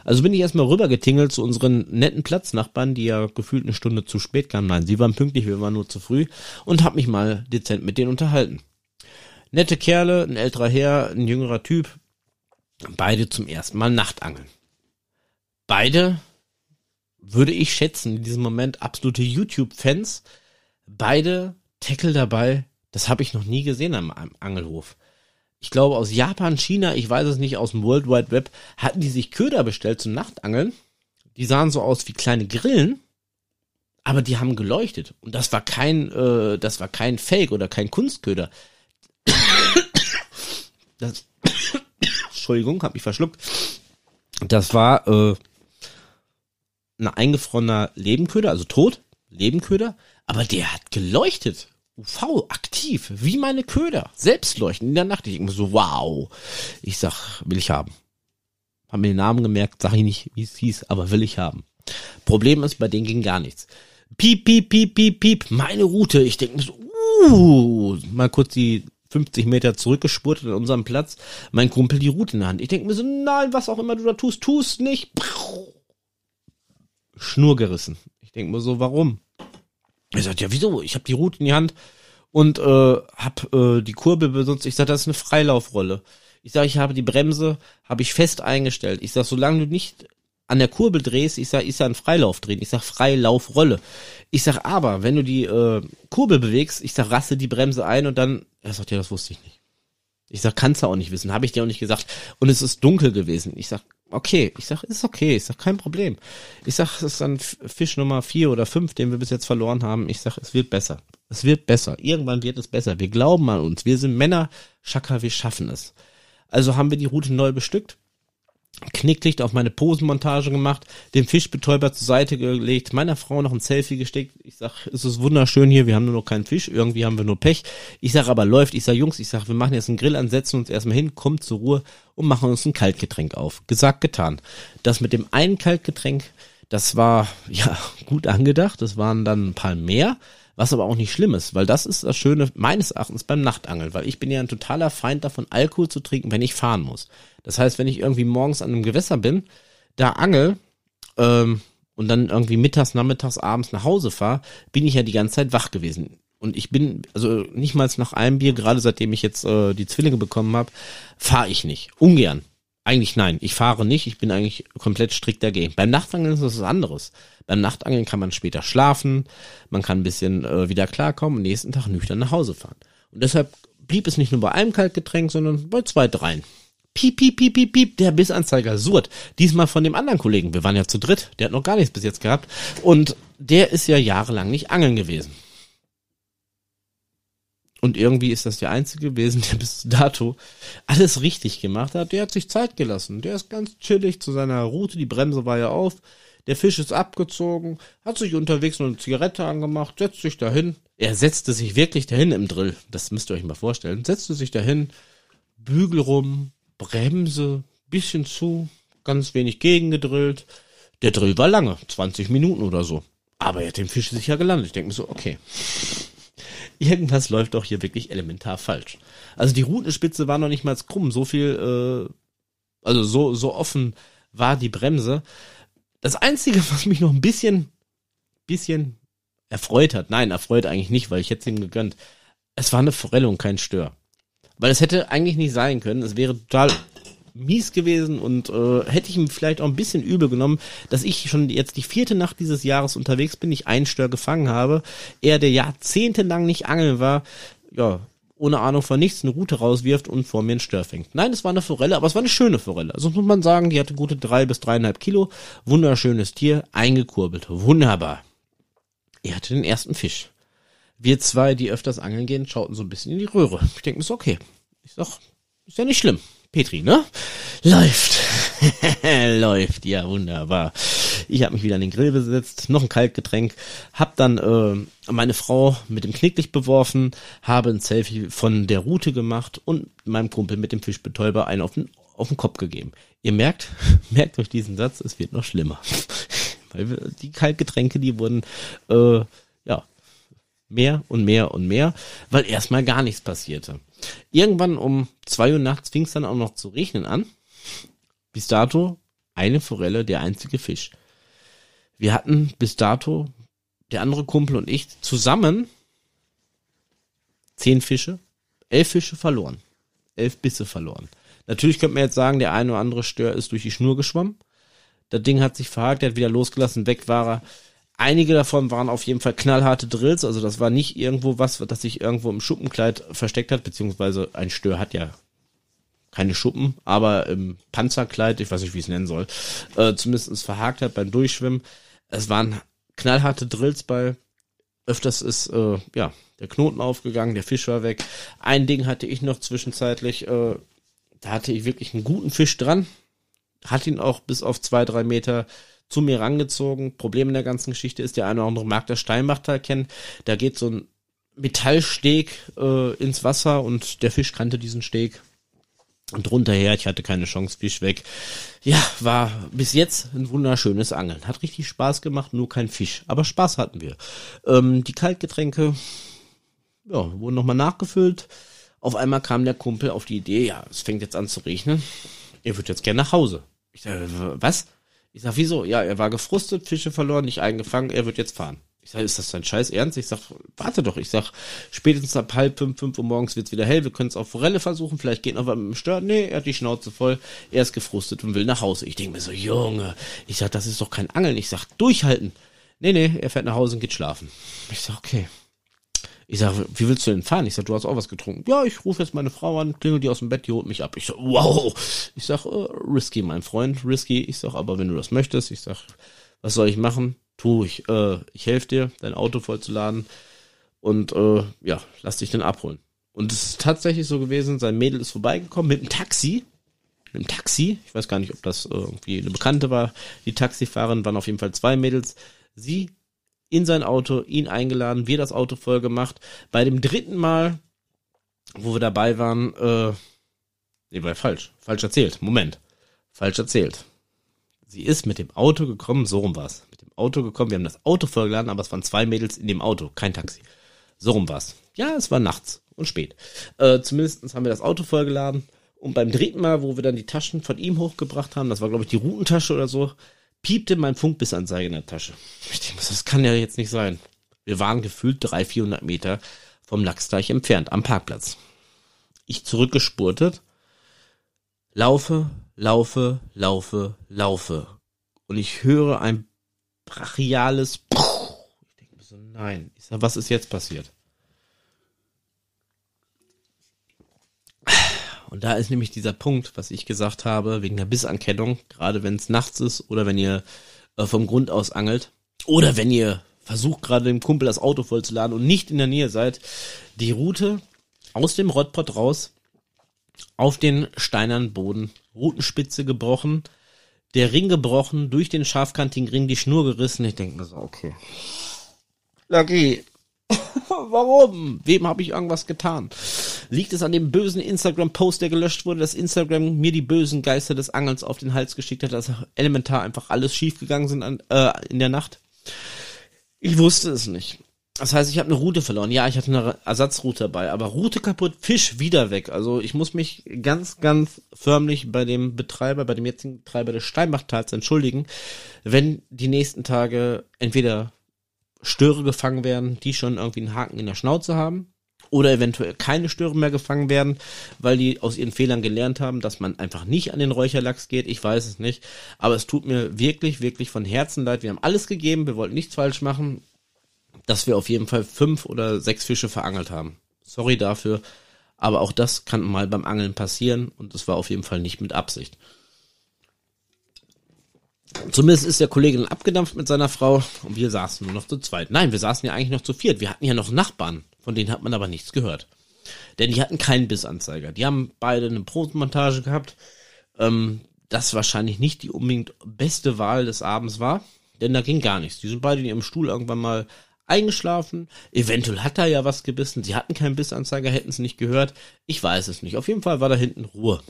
Also bin ich erstmal rübergetingelt zu unseren netten Platznachbarn, die ja gefühlt eine Stunde zu spät kamen. Nein, sie waren pünktlich, wir waren nur zu früh und hab mich mal dezent mit denen unterhalten. Nette Kerle, ein älterer Herr, ein jüngerer Typ, beide zum ersten Mal Nachtangeln. Beide würde ich schätzen, in diesem Moment absolute YouTube-Fans. Beide Tackle dabei, das habe ich noch nie gesehen am, am Angelhof ich glaube aus Japan, China, ich weiß es nicht, aus dem World Wide Web, hatten die sich Köder bestellt zum Nachtangeln. Die sahen so aus wie kleine Grillen, aber die haben geleuchtet. Und das war kein, äh, das war kein Fake oder kein Kunstköder. Das, Entschuldigung, hab mich verschluckt. Das war äh, ein eingefrorener Lebenköder, also tot, Lebenköder, aber der hat geleuchtet UV aktiv, wie meine Köder, selbstleuchten in der Nacht. Ich denke mir so, wow. Ich sag, will ich haben. Hab mir den Namen gemerkt, sag ich nicht, wie es hieß, aber will ich haben. Problem ist, bei denen ging gar nichts. Piep, piep, piep, piep, piep, meine Route. Ich denke mir so, uh, mal kurz die 50 Meter zurückgespurtet an unserem Platz. Mein Kumpel die Route in der Hand. Ich denke mir so, nein, was auch immer du da tust, tust nicht. Schnur gerissen. Ich denke mir so, warum? Er sagt, ja, wieso? Ich habe die Route in die Hand und äh, hab äh, die Kurbel benutzt. Ich sag, das ist eine Freilaufrolle. Ich sag, ich habe die Bremse, habe ich fest eingestellt. Ich sag, solange du nicht an der Kurbel drehst, ich sag, ist ja ein Freilauf drehen. Ich sag Freilaufrolle. Ich sag aber, wenn du die äh, Kurbel bewegst, ich sag, raste die Bremse ein und dann, er sagt, ja, das wusste ich nicht. Ich sag, kannst du auch nicht wissen, habe ich dir auch nicht gesagt. Und es ist dunkel gewesen. Ich sag, okay. Ich sag, ist okay. Ich sag, kein Problem. Ich sag, es ist dann Fisch Nummer vier oder fünf, den wir bis jetzt verloren haben. Ich sag, es wird besser. Es wird besser. Irgendwann wird es besser. Wir glauben an uns. Wir sind Männer. Schakka, wir schaffen es. Also haben wir die Route neu bestückt. Knicklicht auf meine Posenmontage gemacht, den Fischbetäuber zur Seite gelegt, meiner Frau noch ein Selfie gesteckt. Ich sag, es ist wunderschön hier, wir haben nur noch keinen Fisch, irgendwie haben wir nur Pech. Ich sag aber läuft, ich sag Jungs, ich sag, wir machen jetzt einen Grill an, setzen uns erstmal hin, kommt zur Ruhe und machen uns ein Kaltgetränk auf. Gesagt, getan. Das mit dem einen Kaltgetränk, das war ja gut angedacht, das waren dann ein paar mehr. Was aber auch nicht schlimm ist, weil das ist das Schöne meines Erachtens beim Nachtangeln, weil ich bin ja ein totaler Feind davon, Alkohol zu trinken, wenn ich fahren muss. Das heißt, wenn ich irgendwie morgens an einem Gewässer bin, da angel ähm, und dann irgendwie mittags, nachmittags, abends nach Hause fahre, bin ich ja die ganze Zeit wach gewesen. Und ich bin, also nicht mal nach einem Bier, gerade seitdem ich jetzt äh, die Zwillinge bekommen habe, fahre ich nicht. Ungern. Eigentlich nein, ich fahre nicht, ich bin eigentlich komplett strikt dagegen. Beim Nachtangeln ist das was anderes. Beim Nachtangeln kann man später schlafen, man kann ein bisschen äh, wieder klarkommen und nächsten Tag nüchtern nach Hause fahren. Und deshalb blieb es nicht nur bei einem Kaltgetränk, sondern bei zwei, dreien piep, piep, piep, piep, piep, der Bissanzeiger surrt. Diesmal von dem anderen Kollegen. Wir waren ja zu dritt. Der hat noch gar nichts bis jetzt gehabt. Und der ist ja jahrelang nicht angeln gewesen. Und irgendwie ist das der einzige gewesen, der bis dato alles richtig gemacht hat. Der hat sich Zeit gelassen. Der ist ganz chillig zu seiner Route. Die Bremse war ja auf. Der Fisch ist abgezogen, hat sich unterwegs noch eine Zigarette angemacht, setzt sich dahin. Er setzte sich wirklich dahin im Drill. Das müsst ihr euch mal vorstellen. Setzte sich dahin, Bügel rum, Bremse, bisschen zu, ganz wenig gegengedrillt. Der Drill war lange, 20 Minuten oder so. Aber er hat den Fisch sicher gelandet. Ich denke mir so, okay. Irgendwas läuft doch hier wirklich elementar falsch. Also die Routenspitze war noch nicht mal krumm. So viel, äh, also so, so offen war die Bremse. Das Einzige, was mich noch ein bisschen, bisschen erfreut hat, nein, erfreut eigentlich nicht, weil ich hätte es ihm gegönnt. Es war eine Forelle und kein Stör. Weil es hätte eigentlich nicht sein können. Es wäre total mies gewesen und äh, hätte ich ihm vielleicht auch ein bisschen übel genommen, dass ich schon jetzt die vierte Nacht dieses Jahres unterwegs bin, ich einen Stör gefangen habe, er, der jahrzehntelang nicht angeln war, ja, ohne Ahnung von nichts eine Route rauswirft und vor mir einen Stör fängt. Nein, es war eine Forelle, aber es war eine schöne Forelle. Also muss man sagen, die hatte gute drei bis dreieinhalb Kilo. Wunderschönes Tier, eingekurbelt. Wunderbar. Er hatte den ersten Fisch wir zwei, die öfters angeln gehen, schauten so ein bisschen in die Röhre. Ich denke so, okay. Ich sag, ist ja nicht schlimm. Petri, ne? Läuft. Läuft, ja, wunderbar. Ich habe mich wieder an den Grill besetzt, noch ein Kaltgetränk, hab dann äh, meine Frau mit dem Knicklicht beworfen, habe ein Selfie von der Route gemacht und meinem Kumpel mit dem Fischbetäuber einen auf den, auf den Kopf gegeben. Ihr merkt, merkt euch diesen Satz, es wird noch schlimmer. Weil wir, die Kaltgetränke, die wurden äh, ja mehr und mehr und mehr, weil erstmal gar nichts passierte. Irgendwann um zwei Uhr nachts fing es dann auch noch zu regnen an. Bis dato eine Forelle, der einzige Fisch. Wir hatten bis dato, der andere Kumpel und ich, zusammen zehn Fische, elf Fische verloren. Elf Bisse verloren. Natürlich könnte man jetzt sagen, der eine oder andere Stör ist durch die Schnur geschwommen. Das Ding hat sich verhakt, er hat wieder losgelassen, weg war er. Einige davon waren auf jeden Fall knallharte Drills, also das war nicht irgendwo was, das sich irgendwo im Schuppenkleid versteckt hat, beziehungsweise ein Stör hat ja keine Schuppen, aber im Panzerkleid, ich weiß nicht, wie ich es nennen soll, äh, zumindest verhakt hat beim Durchschwimmen. Es waren knallharte Drills bei. Öfters ist äh, ja der Knoten aufgegangen, der Fisch war weg. Ein Ding hatte ich noch zwischenzeitlich, äh, da hatte ich wirklich einen guten Fisch dran, hat ihn auch bis auf zwei, drei Meter zu mir rangezogen. Problem in der ganzen Geschichte ist, der eine oder andere mag das Steinbachtal kennen. Da geht so ein Metallsteg äh, ins Wasser und der Fisch kannte diesen Steg. Und drunter her, ich hatte keine Chance, Fisch weg. Ja, war bis jetzt ein wunderschönes Angeln. Hat richtig Spaß gemacht, nur kein Fisch. Aber Spaß hatten wir. Ähm, die Kaltgetränke, ja, wurden nochmal nachgefüllt. Auf einmal kam der Kumpel auf die Idee, ja, es fängt jetzt an zu regnen. Er wird jetzt gerne nach Hause. Ich sag, was? Ich sag, wieso? Ja, er war gefrustet, Fische verloren, nicht eingefangen, er wird jetzt fahren. Ich sage, ist das dein Scheiß Ernst? Ich sag, warte doch. Ich sag, spätestens ab halb fünf, fünf Uhr morgens wird's wieder hell. Wir können es auf Forelle versuchen. Vielleicht geht noch was mit dem Stör. Nee, er hat die Schnauze voll. Er ist gefrustet und will nach Hause. Ich denke mir so, Junge. Ich sag, das ist doch kein Angeln. Ich sag, durchhalten. Nee, nee, er fährt nach Hause und geht schlafen. Ich sag, okay. Ich sag, wie willst du denn fahren? Ich sag, du hast auch was getrunken. Ja, ich rufe jetzt meine Frau an, klingel die aus dem Bett, die holt mich ab. Ich sag, wow. Ich sag, uh, risky, mein Freund, risky. Ich sag, aber wenn du das möchtest, ich sag, was soll ich machen? tu ich, äh, ich helfe dir, dein Auto vollzuladen und äh, ja, lass dich dann abholen. Und es ist tatsächlich so gewesen, sein Mädel ist vorbeigekommen mit einem Taxi. Mit einem Taxi. Ich weiß gar nicht, ob das irgendwie eine Bekannte war. Die Taxifahrerin waren auf jeden Fall zwei Mädels. Sie in sein Auto, ihn eingeladen, wir das Auto voll gemacht. Bei dem dritten Mal, wo wir dabei waren, äh, nee, war falsch. Falsch erzählt. Moment. Falsch erzählt. Sie ist mit dem Auto gekommen, so rum war's. Mit dem Auto gekommen, wir haben das Auto vollgeladen, aber es waren zwei Mädels in dem Auto, kein Taxi. So rum war's. Ja, es war nachts und spät. Äh, zumindest haben wir das Auto vollgeladen. Und beim dritten Mal, wo wir dann die Taschen von ihm hochgebracht haben, das war glaube ich die Routentasche oder so, piepte mein Funkbissanzeige in der Tasche. Ich denke, das kann ja jetzt nicht sein. Wir waren gefühlt 300, 400 Meter vom Lachsteich entfernt, am Parkplatz. Ich zurückgespurtet, laufe, laufe, laufe, laufe. Und ich höre ein brachiales Puh. Ich denke mir so, nein. Ich sag, was ist jetzt passiert? Und da ist nämlich dieser Punkt, was ich gesagt habe, wegen der Bissankennung, gerade wenn es nachts ist oder wenn ihr äh, vom Grund aus angelt oder wenn ihr versucht gerade dem Kumpel das Auto vollzuladen und nicht in der Nähe seid, die Route aus dem Rottpot raus auf den steinernen Boden, Rutenspitze gebrochen, der Ring gebrochen, durch den scharfkantigen Ring die Schnur gerissen. Ich denke mir so, okay. Lucky, warum? Wem habe ich irgendwas getan? Liegt es an dem bösen Instagram-Post, der gelöscht wurde, dass Instagram mir die bösen Geister des Angelns auf den Hals geschickt hat, dass elementar einfach alles schiefgegangen sind an, äh, in der Nacht? Ich wusste es nicht. Das heißt, ich habe eine Route verloren. Ja, ich hatte eine Ersatzroute dabei, aber Route kaputt, Fisch wieder weg. Also ich muss mich ganz, ganz förmlich bei dem Betreiber, bei dem jetzigen Betreiber des Steinbachtals entschuldigen, wenn die nächsten Tage entweder Störe gefangen werden, die schon irgendwie einen Haken in der Schnauze haben, oder eventuell keine Störe mehr gefangen werden, weil die aus ihren Fehlern gelernt haben, dass man einfach nicht an den Räucherlachs geht. Ich weiß es nicht. Aber es tut mir wirklich, wirklich von Herzen leid. Wir haben alles gegeben. Wir wollten nichts falsch machen dass wir auf jeden Fall fünf oder sechs Fische verangelt haben. Sorry dafür, aber auch das kann mal beim Angeln passieren und es war auf jeden Fall nicht mit Absicht. Zumindest ist der Kollege dann abgedampft mit seiner Frau und wir saßen nur noch zu zweit. Nein, wir saßen ja eigentlich noch zu viert. Wir hatten ja noch Nachbarn, von denen hat man aber nichts gehört. Denn die hatten keinen Bissanzeiger. Die haben beide eine Prosenmontage gehabt, ähm, das wahrscheinlich nicht die unbedingt beste Wahl des Abends war, denn da ging gar nichts. Die sind beide in ihrem Stuhl irgendwann mal eingeschlafen. Eventuell hat er ja was gebissen. Sie hatten keinen Bissanzeiger, hätten es nicht gehört. Ich weiß es nicht. Auf jeden Fall war da hinten Ruhe.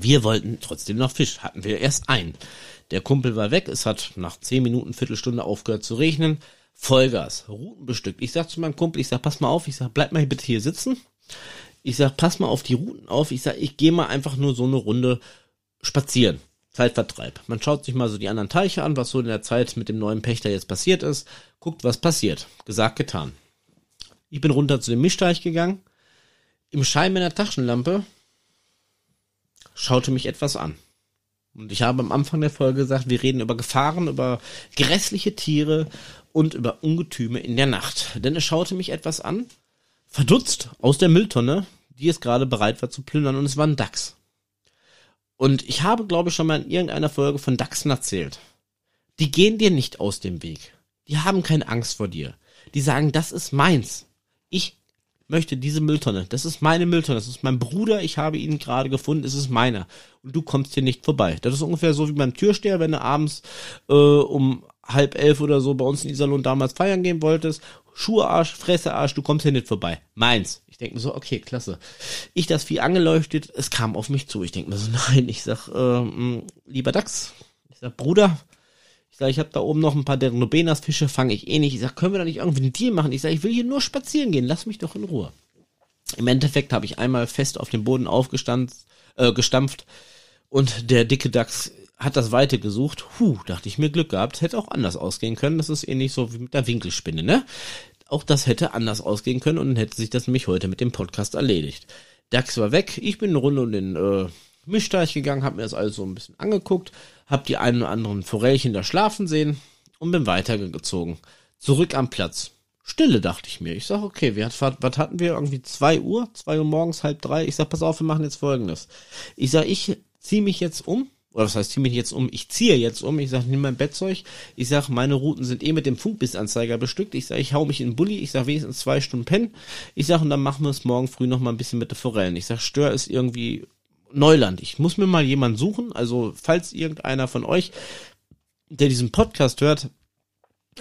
Wir wollten trotzdem noch Fisch. Hatten wir erst einen. Der Kumpel war weg. Es hat nach zehn Minuten, Viertelstunde aufgehört zu regnen. Vollgas, Routen bestückt. Ich sag zu meinem Kumpel, ich sag, pass mal auf. Ich sag, bleib mal hier bitte hier sitzen. Ich sag, pass mal auf die Routen auf. Ich sag, ich gehe mal einfach nur so eine Runde spazieren. Zeitvertreib. Man schaut sich mal so die anderen Teiche an, was so in der Zeit mit dem neuen Pächter jetzt passiert ist, guckt, was passiert. Gesagt, getan. Ich bin runter zu dem Mischteich gegangen. Im Schein meiner Taschenlampe schaute mich etwas an. Und ich habe am Anfang der Folge gesagt, wir reden über Gefahren, über grässliche Tiere und über Ungetüme in der Nacht. Denn es schaute mich etwas an, verdutzt aus der Mülltonne, die es gerade bereit war zu plündern, und es war ein Dachs. Und ich habe, glaube ich, schon mal in irgendeiner Folge von Dachsen erzählt. Die gehen dir nicht aus dem Weg. Die haben keine Angst vor dir. Die sagen, das ist meins. Ich möchte diese Mülltonne. Das ist meine Mülltonne. Das ist mein Bruder. Ich habe ihn gerade gefunden. Es ist meiner. Und du kommst hier nicht vorbei. Das ist ungefähr so wie beim Türsteher, wenn du abends äh, um halb elf oder so bei uns in Iserlohn damals feiern gehen wolltest, Schuhe Arsch, Fresse Arsch, du kommst hier nicht vorbei. Meins. Ich denke mir so, okay, klasse. Ich das Vieh angeleuchtet, es kam auf mich zu. Ich denke mir so, nein, ich sag, äh, lieber Dachs, ich sag, Bruder, ich sag, ich habe da oben noch ein paar Denobenas Fische, fange ich eh nicht. Ich sag, können wir da nicht irgendwie einen Deal machen? Ich sag, ich will hier nur spazieren gehen, lass mich doch in Ruhe. Im Endeffekt habe ich einmal fest auf dem Boden aufgestanden, äh, gestampft und der dicke Dachs hat das Weite gesucht. Huh, dachte ich mir Glück gehabt. Hätte auch anders ausgehen können. Das ist ähnlich so wie mit der Winkelspinne, ne? Auch das hätte anders ausgehen können und dann hätte sich das nämlich heute mit dem Podcast erledigt. Dax war weg. Ich bin eine Runde um den äh, Mischteich gegangen, habe mir das alles so ein bisschen angeguckt, habe die einen oder anderen Forellchen da schlafen sehen und bin weitergezogen. Zurück am Platz. Stille, dachte ich mir. Ich sag, okay, wir, was hatten wir? Irgendwie zwei Uhr? zwei Uhr morgens, halb drei. Ich sag, pass auf, wir machen jetzt folgendes. Ich sag, ich ziehe mich jetzt um oder was heißt, zieh mich jetzt um, ich ziehe jetzt um, ich sage, nimm mein Bettzeug, ich sag, meine Routen sind eh mit dem Funkbissanzeiger bestückt, ich sag, ich hau mich in den Bulli, ich sag, wenigstens zwei Stunden pennen, ich sag, und dann machen wir es morgen früh noch mal ein bisschen mit der Forellen. Ich sag, Stör ist irgendwie Neuland. Ich muss mir mal jemanden suchen, also falls irgendeiner von euch, der diesen Podcast hört,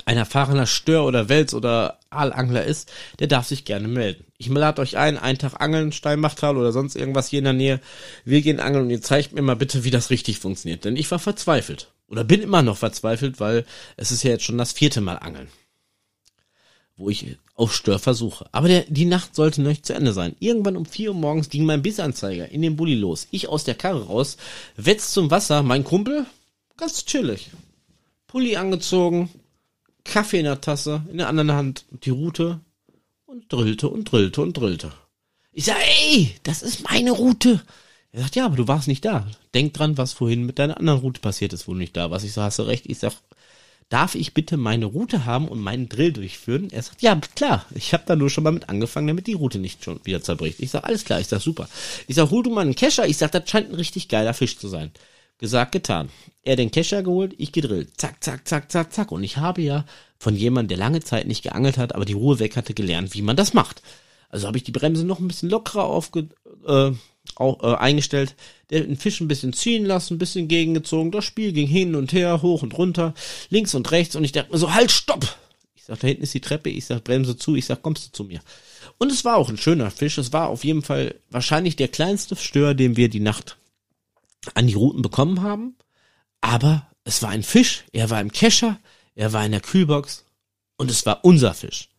ein erfahrener Stör- oder Wels- oder Aalangler ist, der darf sich gerne melden. Ich lade euch ein, einen Tag angeln, Steinmachtal oder sonst irgendwas hier in der Nähe. Wir gehen angeln und ihr zeigt mir mal bitte, wie das richtig funktioniert. Denn ich war verzweifelt. Oder bin immer noch verzweifelt, weil es ist ja jetzt schon das vierte Mal angeln. Wo ich auf Stör versuche. Aber der, die Nacht sollte noch nicht zu Ende sein. Irgendwann um vier Uhr morgens ging mein Bissanzeiger in den Bulli los. Ich aus der Karre raus, wetz zum Wasser, mein Kumpel, ganz chillig. Pulli angezogen, Kaffee in der Tasse, in der anderen Hand die Route und drillte und drillte und drillte. Ich sag, ey, das ist meine Route. Er sagt, ja, aber du warst nicht da. Denk dran, was vorhin mit deiner anderen Route passiert ist, wo du nicht da warst. Ich so, hast du recht. Ich sag, darf ich bitte meine Route haben und meinen Drill durchführen? Er sagt, ja, klar. Ich habe da nur schon mal mit angefangen, damit die Route nicht schon wieder zerbricht. Ich sag, alles klar. Ich sag, super. Ich sag, hol du mal einen Kescher. Ich sag, das scheint ein richtig geiler Fisch zu sein. Gesagt, getan. Er den Kescher geholt, ich gedrillt. Zack, zack, zack, zack, zack. Und ich habe ja von jemandem, der lange Zeit nicht geangelt hat, aber die Ruhe weg hatte, gelernt, wie man das macht. Also habe ich die Bremse noch ein bisschen lockerer aufge, äh, auch, äh, eingestellt, den Fisch ein bisschen ziehen lassen, ein bisschen gegengezogen. Das Spiel ging hin und her, hoch und runter, links und rechts. Und ich dachte mir so, halt, stopp! Ich sag, da hinten ist die Treppe. Ich sag, Bremse zu. Ich sag, kommst du zu mir? Und es war auch ein schöner Fisch. Es war auf jeden Fall wahrscheinlich der kleinste Stör, den wir die Nacht an die Routen bekommen haben. Aber es war ein Fisch, er war im Kescher, er war in der Kühlbox und es war unser Fisch.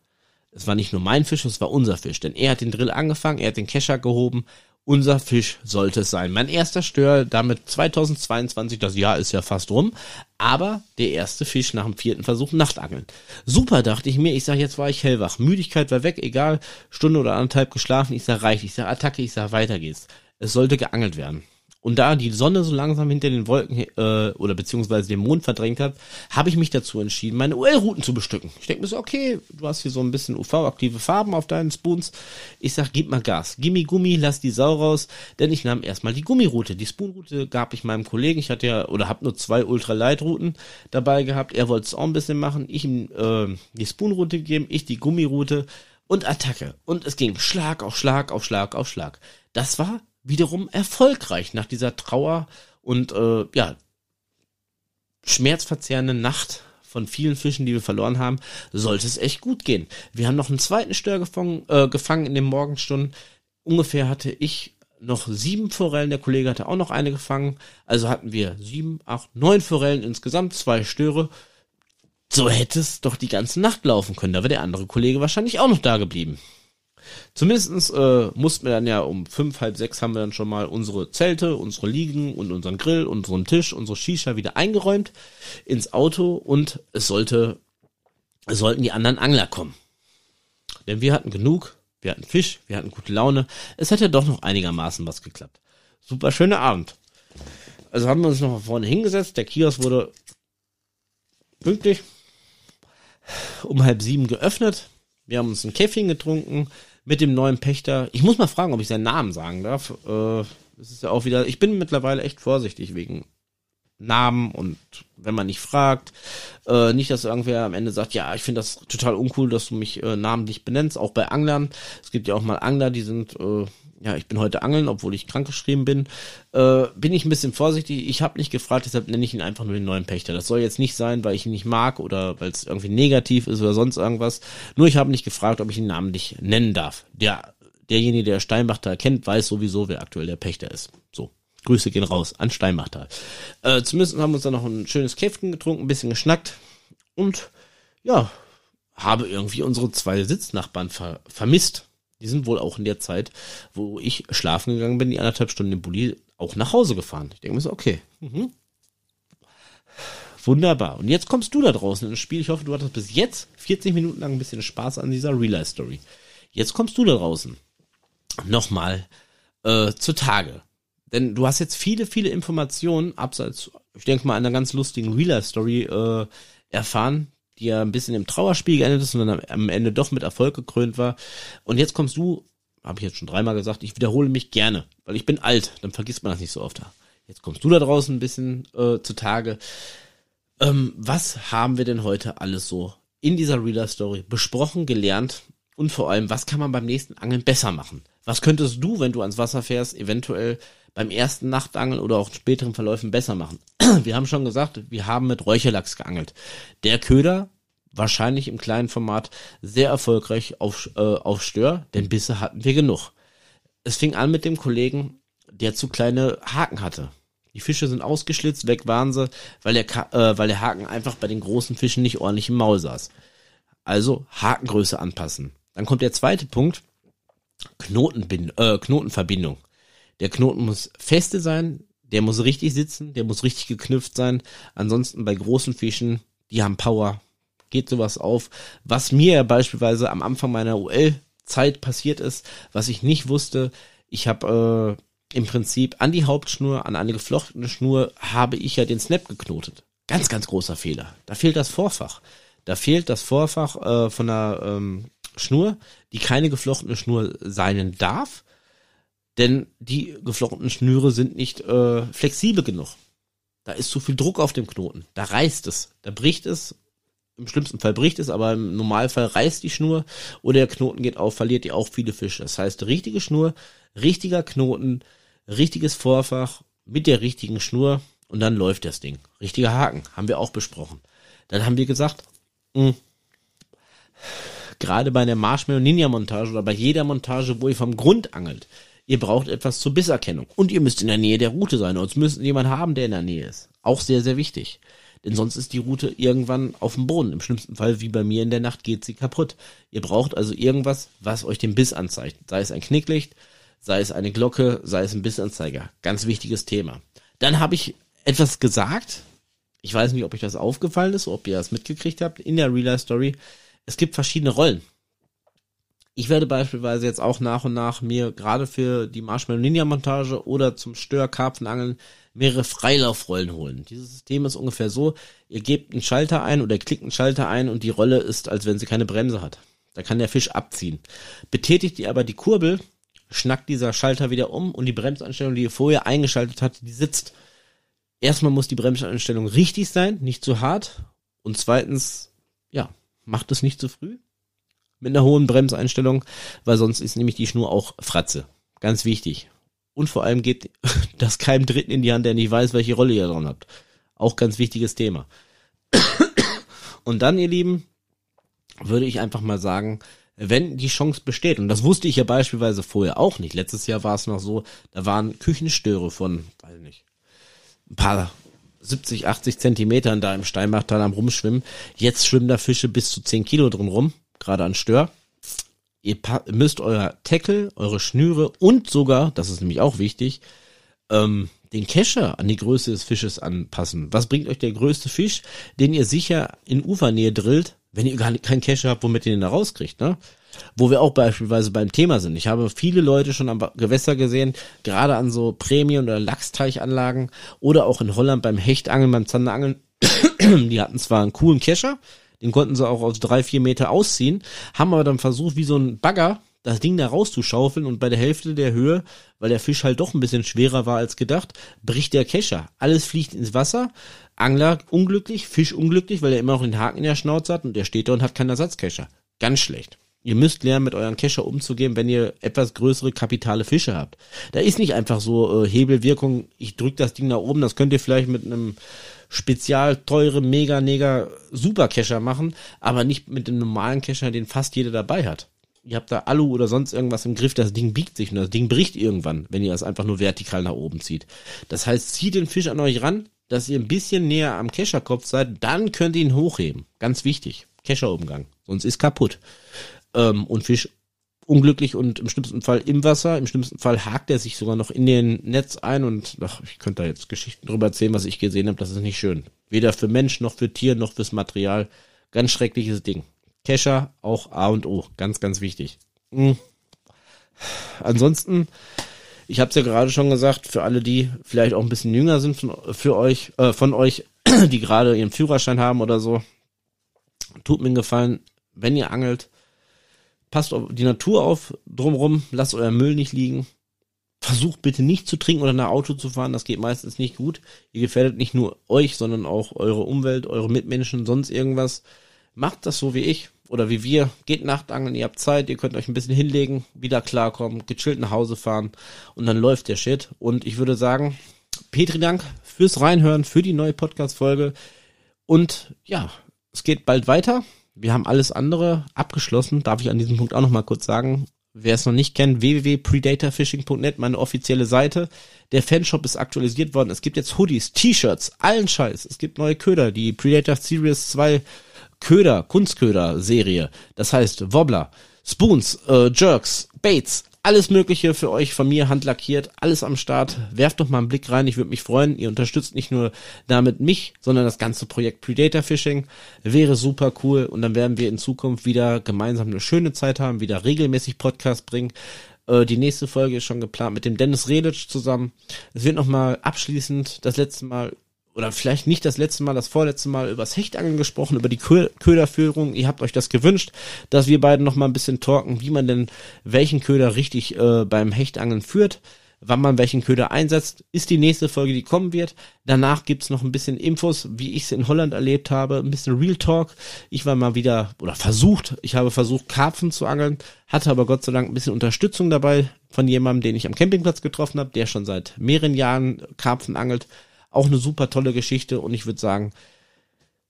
Es war nicht nur mein Fisch, es war unser Fisch, denn er hat den Drill angefangen, er hat den Kescher gehoben. Unser Fisch sollte es sein. Mein erster Stör, damit 2022, das Jahr ist ja fast rum, aber der erste Fisch nach dem vierten Versuch Nachtangeln. Super, dachte ich mir. Ich sag, jetzt war ich hellwach. Müdigkeit war weg, egal, Stunde oder anderthalb geschlafen. Ich sag, reicht. Ich sag, Attacke. Ich sag, weiter geht's. Es sollte geangelt werden. Und da die Sonne so langsam hinter den Wolken äh, oder beziehungsweise den Mond verdrängt hat, habe ich mich dazu entschieden, meine UL-Routen zu bestücken. Ich denke mir so, okay, du hast hier so ein bisschen UV-aktive Farben auf deinen Spoons. Ich sag, gib mal Gas. Gimmi Gummi, lass die Sau raus, denn ich nahm erstmal die Gummiroute. Die Spoonroute gab ich meinem Kollegen. Ich hatte ja, oder habe nur zwei Ultralight-Routen dabei gehabt. Er wollte es auch ein bisschen machen. Ich ihm äh, die Spoonroute gegeben, ich die Gummiroute und Attacke. Und es ging Schlag auf Schlag auf Schlag auf Schlag. Das war wiederum erfolgreich nach dieser Trauer und äh, ja schmerzverzehrenden Nacht von vielen Fischen, die wir verloren haben, sollte es echt gut gehen. Wir haben noch einen zweiten Stör gefangen, äh, gefangen in den Morgenstunden. Ungefähr hatte ich noch sieben Forellen, der Kollege hatte auch noch eine gefangen. Also hatten wir sieben, acht, neun Forellen insgesamt, zwei Störe. So hätte es doch die ganze Nacht laufen können. Da wäre der andere Kollege wahrscheinlich auch noch da geblieben. Zumindestens äh, mussten wir dann ja um fünf, halb sechs haben wir dann schon mal unsere Zelte, unsere Liegen und unseren Grill, unseren Tisch, unsere Shisha wieder eingeräumt ins Auto und es sollte, sollten die anderen Angler kommen. Denn wir hatten genug, wir hatten Fisch, wir hatten gute Laune. Es hat ja doch noch einigermaßen was geklappt. Super schöner Abend. Also haben wir uns noch vorne hingesetzt. Der Kiosk wurde pünktlich um halb sieben geöffnet. Wir haben uns ein Käffchen getrunken mit dem neuen Pächter. Ich muss mal fragen, ob ich seinen Namen sagen darf. Äh, das ist ja auch wieder, ich bin mittlerweile echt vorsichtig wegen Namen und wenn man nicht fragt, äh, nicht, dass irgendwer am Ende sagt, ja, ich finde das total uncool, dass du mich äh, namentlich benennst, auch bei Anglern. Es gibt ja auch mal Angler, die sind, äh, ja, ich bin heute angeln, obwohl ich krankgeschrieben bin, äh, bin ich ein bisschen vorsichtig. Ich habe nicht gefragt, deshalb nenne ich ihn einfach nur den neuen Pächter. Das soll jetzt nicht sein, weil ich ihn nicht mag oder weil es irgendwie negativ ist oder sonst irgendwas. Nur ich habe nicht gefragt, ob ich ihn namentlich nennen darf. Der, derjenige, der Steinbachtal kennt, weiß sowieso, wer aktuell der Pächter ist. So. Grüße gehen raus an Steinbachtal. Äh, zumindest haben wir uns dann noch ein schönes Käften getrunken, ein bisschen geschnackt und ja, habe irgendwie unsere zwei Sitznachbarn ver vermisst. Die sind wohl auch in der Zeit, wo ich schlafen gegangen bin, die anderthalb Stunden im Bulli, auch nach Hause gefahren. Ich denke mir so, okay. Mhm. Wunderbar. Und jetzt kommst du da draußen ins Spiel. Ich hoffe, du hattest bis jetzt 40 Minuten lang ein bisschen Spaß an dieser Real-Life-Story. Jetzt kommst du da draußen nochmal äh, zutage. Denn du hast jetzt viele, viele Informationen, abseits, ich denke mal, einer ganz lustigen Real-Life-Story äh, erfahren, die ja ein bisschen im Trauerspiel geendet ist und dann am Ende doch mit Erfolg gekrönt war. Und jetzt kommst du, habe ich jetzt schon dreimal gesagt, ich wiederhole mich gerne, weil ich bin alt, dann vergisst man das nicht so oft. Jetzt kommst du da draußen ein bisschen äh, zutage. Ähm, was haben wir denn heute alles so in dieser Reader Story besprochen, gelernt und vor allem, was kann man beim nächsten Angeln besser machen? Was könntest du, wenn du ans Wasser fährst, eventuell beim ersten Nachtangeln oder auch späteren Verläufen besser machen? Wir haben schon gesagt, wir haben mit Räucherlachs geangelt. Der Köder wahrscheinlich im kleinen Format sehr erfolgreich auf, äh, auf Stör, denn Bisse hatten wir genug. Es fing an mit dem Kollegen, der zu kleine Haken hatte. Die Fische sind ausgeschlitzt, weg waren sie, weil der, äh, weil der Haken einfach bei den großen Fischen nicht ordentlich im Maul saß. Also Hakengröße anpassen. Dann kommt der zweite Punkt, Knotenbind äh, Knotenverbindung. Der Knoten muss feste sein, der muss richtig sitzen, der muss richtig geknüpft sein. Ansonsten bei großen Fischen, die haben Power, geht sowas auf. Was mir beispielsweise am Anfang meiner UL-Zeit passiert ist, was ich nicht wusste, ich habe äh, im Prinzip an die Hauptschnur, an eine geflochtene Schnur, habe ich ja den Snap geknotet. Ganz, ganz großer Fehler. Da fehlt das Vorfach. Da fehlt das Vorfach äh, von der ähm, Schnur, die keine geflochtene Schnur sein darf, denn die geflochtenen Schnüre sind nicht äh, flexibel genug. Da ist zu viel Druck auf dem Knoten. Da reißt es, da bricht es. Im schlimmsten Fall bricht es, aber im Normalfall reißt die Schnur oder der Knoten geht auf, verliert ihr auch viele Fische. Das heißt, richtige Schnur, richtiger Knoten, richtiges Vorfach mit der richtigen Schnur und dann läuft das Ding. Richtiger Haken, haben wir auch besprochen. Dann haben wir gesagt, mh, hm, gerade bei der Marshmallow Ninja Montage oder bei jeder Montage, wo ihr vom Grund angelt, ihr braucht etwas zur Bisserkennung. Und ihr müsst in der Nähe der Route sein. Und es müsst jemand haben, der in der Nähe ist. Auch sehr, sehr wichtig. Denn sonst ist die Route irgendwann auf dem Boden. Im schlimmsten Fall, wie bei mir in der Nacht, geht sie kaputt. Ihr braucht also irgendwas, was euch den Biss anzeigt. Sei es ein Knicklicht, sei es eine Glocke, sei es ein Bissanzeiger. Ganz wichtiges Thema. Dann habe ich etwas gesagt. Ich weiß nicht, ob euch das aufgefallen ist, ob ihr das mitgekriegt habt in der Real Life Story es gibt verschiedene Rollen. Ich werde beispielsweise jetzt auch nach und nach mir gerade für die Marshmallow Ninja Montage oder zum Störkarpfenangeln mehrere Freilaufrollen holen. Dieses System ist ungefähr so, ihr gebt einen Schalter ein oder klickt einen Schalter ein und die Rolle ist, als wenn sie keine Bremse hat. Da kann der Fisch abziehen. Betätigt ihr aber die Kurbel, schnackt dieser Schalter wieder um und die Bremsanstellung, die ihr vorher eingeschaltet habt, die sitzt. Erstmal muss die Bremsanstellung richtig sein, nicht zu hart. Und zweitens, ja, macht es nicht zu früh. Mit einer hohen Bremseinstellung, weil sonst ist nämlich die Schnur auch Fratze. Ganz wichtig. Und vor allem geht das keinem Dritten in die Hand, der nicht weiß, welche Rolle ihr dran habt. Auch ganz wichtiges Thema. Und dann, ihr Lieben, würde ich einfach mal sagen, wenn die Chance besteht, und das wusste ich ja beispielsweise vorher auch nicht. Letztes Jahr war es noch so, da waren Küchenstöre von, weiß nicht, ein paar 70, 80 Zentimetern da im Steinbachtal am Rumschwimmen. Jetzt schwimmen da Fische bis zu 10 Kilo drin rum, gerade an Stör. Ihr müsst euer Tackle, eure Schnüre und sogar, das ist nämlich auch wichtig, ähm, den Kescher an die Größe des Fisches anpassen. Was bringt euch der größte Fisch, den ihr sicher in Ufernähe drillt, wenn ihr gar keinen Kescher habt, womit ihr den da rauskriegt, ne? Wo wir auch beispielsweise beim Thema sind. Ich habe viele Leute schon am Gewässer gesehen, gerade an so Prämien- oder Lachsteichanlagen oder auch in Holland beim Hechtangeln, beim Zanderangeln. Die hatten zwar einen coolen Kescher, den konnten sie auch auf drei, vier Meter ausziehen, haben aber dann versucht, wie so ein Bagger, das Ding da rauszuschaufeln und bei der Hälfte der Höhe, weil der Fisch halt doch ein bisschen schwerer war als gedacht, bricht der Kescher. Alles fliegt ins Wasser, Angler unglücklich, Fisch unglücklich, weil er immer noch den Haken in der Schnauze hat und der steht da und hat keinen Ersatzkescher. Ganz schlecht. Ihr müsst lernen, mit euren Kescher umzugehen, wenn ihr etwas größere kapitale Fische habt. Da ist nicht einfach so äh, Hebelwirkung, ich drück das Ding nach oben, das könnt ihr vielleicht mit einem spezial teure, mega, mega super Kescher machen, aber nicht mit dem normalen Kescher, den fast jeder dabei hat. Ihr habt da Alu oder sonst irgendwas im Griff, das Ding biegt sich und das Ding bricht irgendwann, wenn ihr das einfach nur vertikal nach oben zieht. Das heißt, zieht den Fisch an euch ran, dass ihr ein bisschen näher am Kescherkopf seid, dann könnt ihr ihn hochheben. Ganz wichtig. Kescherumgang. Sonst ist kaputt. Ähm, und Fisch unglücklich und im schlimmsten Fall im Wasser. Im schlimmsten Fall hakt er sich sogar noch in den Netz ein und ach, ich könnte da jetzt Geschichten drüber erzählen, was ich gesehen habe. Das ist nicht schön. Weder für Mensch noch für Tier noch fürs Material. Ganz schreckliches Ding. Kescher auch A und O. Ganz, ganz wichtig. Mhm. Ansonsten, ich habe es ja gerade schon gesagt, für alle, die vielleicht auch ein bisschen jünger sind von, für euch, äh, von euch, die gerade ihren Führerschein haben oder so, tut mir einen Gefallen, wenn ihr angelt, passt auf die Natur auf drumrum, lasst euer Müll nicht liegen. Versucht bitte nicht zu trinken oder nach Auto zu fahren, das geht meistens nicht gut. Ihr gefährdet nicht nur euch, sondern auch eure Umwelt, eure Mitmenschen, sonst irgendwas. Macht das so wie ich oder wie wir. Geht Nachtangeln, ihr habt Zeit, ihr könnt euch ein bisschen hinlegen, wieder klarkommen, gechillt nach Hause fahren und dann läuft der Shit. Und ich würde sagen, Petri Dank fürs Reinhören, für die neue Podcast-Folge. Und ja, es geht bald weiter. Wir haben alles andere abgeschlossen, darf ich an diesem Punkt auch noch mal kurz sagen. Wer es noch nicht kennt, www.predatorfishing.net, meine offizielle Seite. Der Fanshop ist aktualisiert worden. Es gibt jetzt Hoodies, T-Shirts, allen Scheiß. Es gibt neue Köder, die Predator Series 2 Köder, Kunstköder-Serie. Das heißt Wobbler, Spoons, äh, Jerks, Baits, alles Mögliche für euch von mir handlackiert, alles am Start. Werft doch mal einen Blick rein, ich würde mich freuen. Ihr unterstützt nicht nur damit mich, sondern das ganze Projekt Predator Fishing. Wäre super cool und dann werden wir in Zukunft wieder gemeinsam eine schöne Zeit haben, wieder regelmäßig Podcast bringen. Äh, die nächste Folge ist schon geplant mit dem Dennis Redic zusammen. Es wird nochmal abschließend das letzte Mal oder vielleicht nicht das letzte Mal, das vorletzte Mal übers Hechtangeln gesprochen, über die Köderführung. Ihr habt euch das gewünscht, dass wir beiden noch mal ein bisschen talken, wie man denn welchen Köder richtig äh, beim Hechtangeln führt, wann man welchen Köder einsetzt, ist die nächste Folge, die kommen wird. Danach gibt's noch ein bisschen Infos, wie ich es in Holland erlebt habe, ein bisschen Real Talk. Ich war mal wieder, oder versucht, ich habe versucht, Karpfen zu angeln, hatte aber Gott sei Dank ein bisschen Unterstützung dabei von jemandem, den ich am Campingplatz getroffen habe, der schon seit mehreren Jahren Karpfen angelt auch eine super tolle Geschichte und ich würde sagen,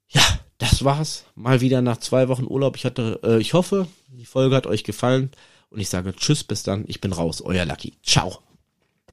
ja, das war's. Mal wieder nach zwei Wochen Urlaub. Ich hatte, äh, ich hoffe, die Folge hat euch gefallen und ich sage Tschüss, bis dann. Ich bin raus, euer Lucky. Ciao.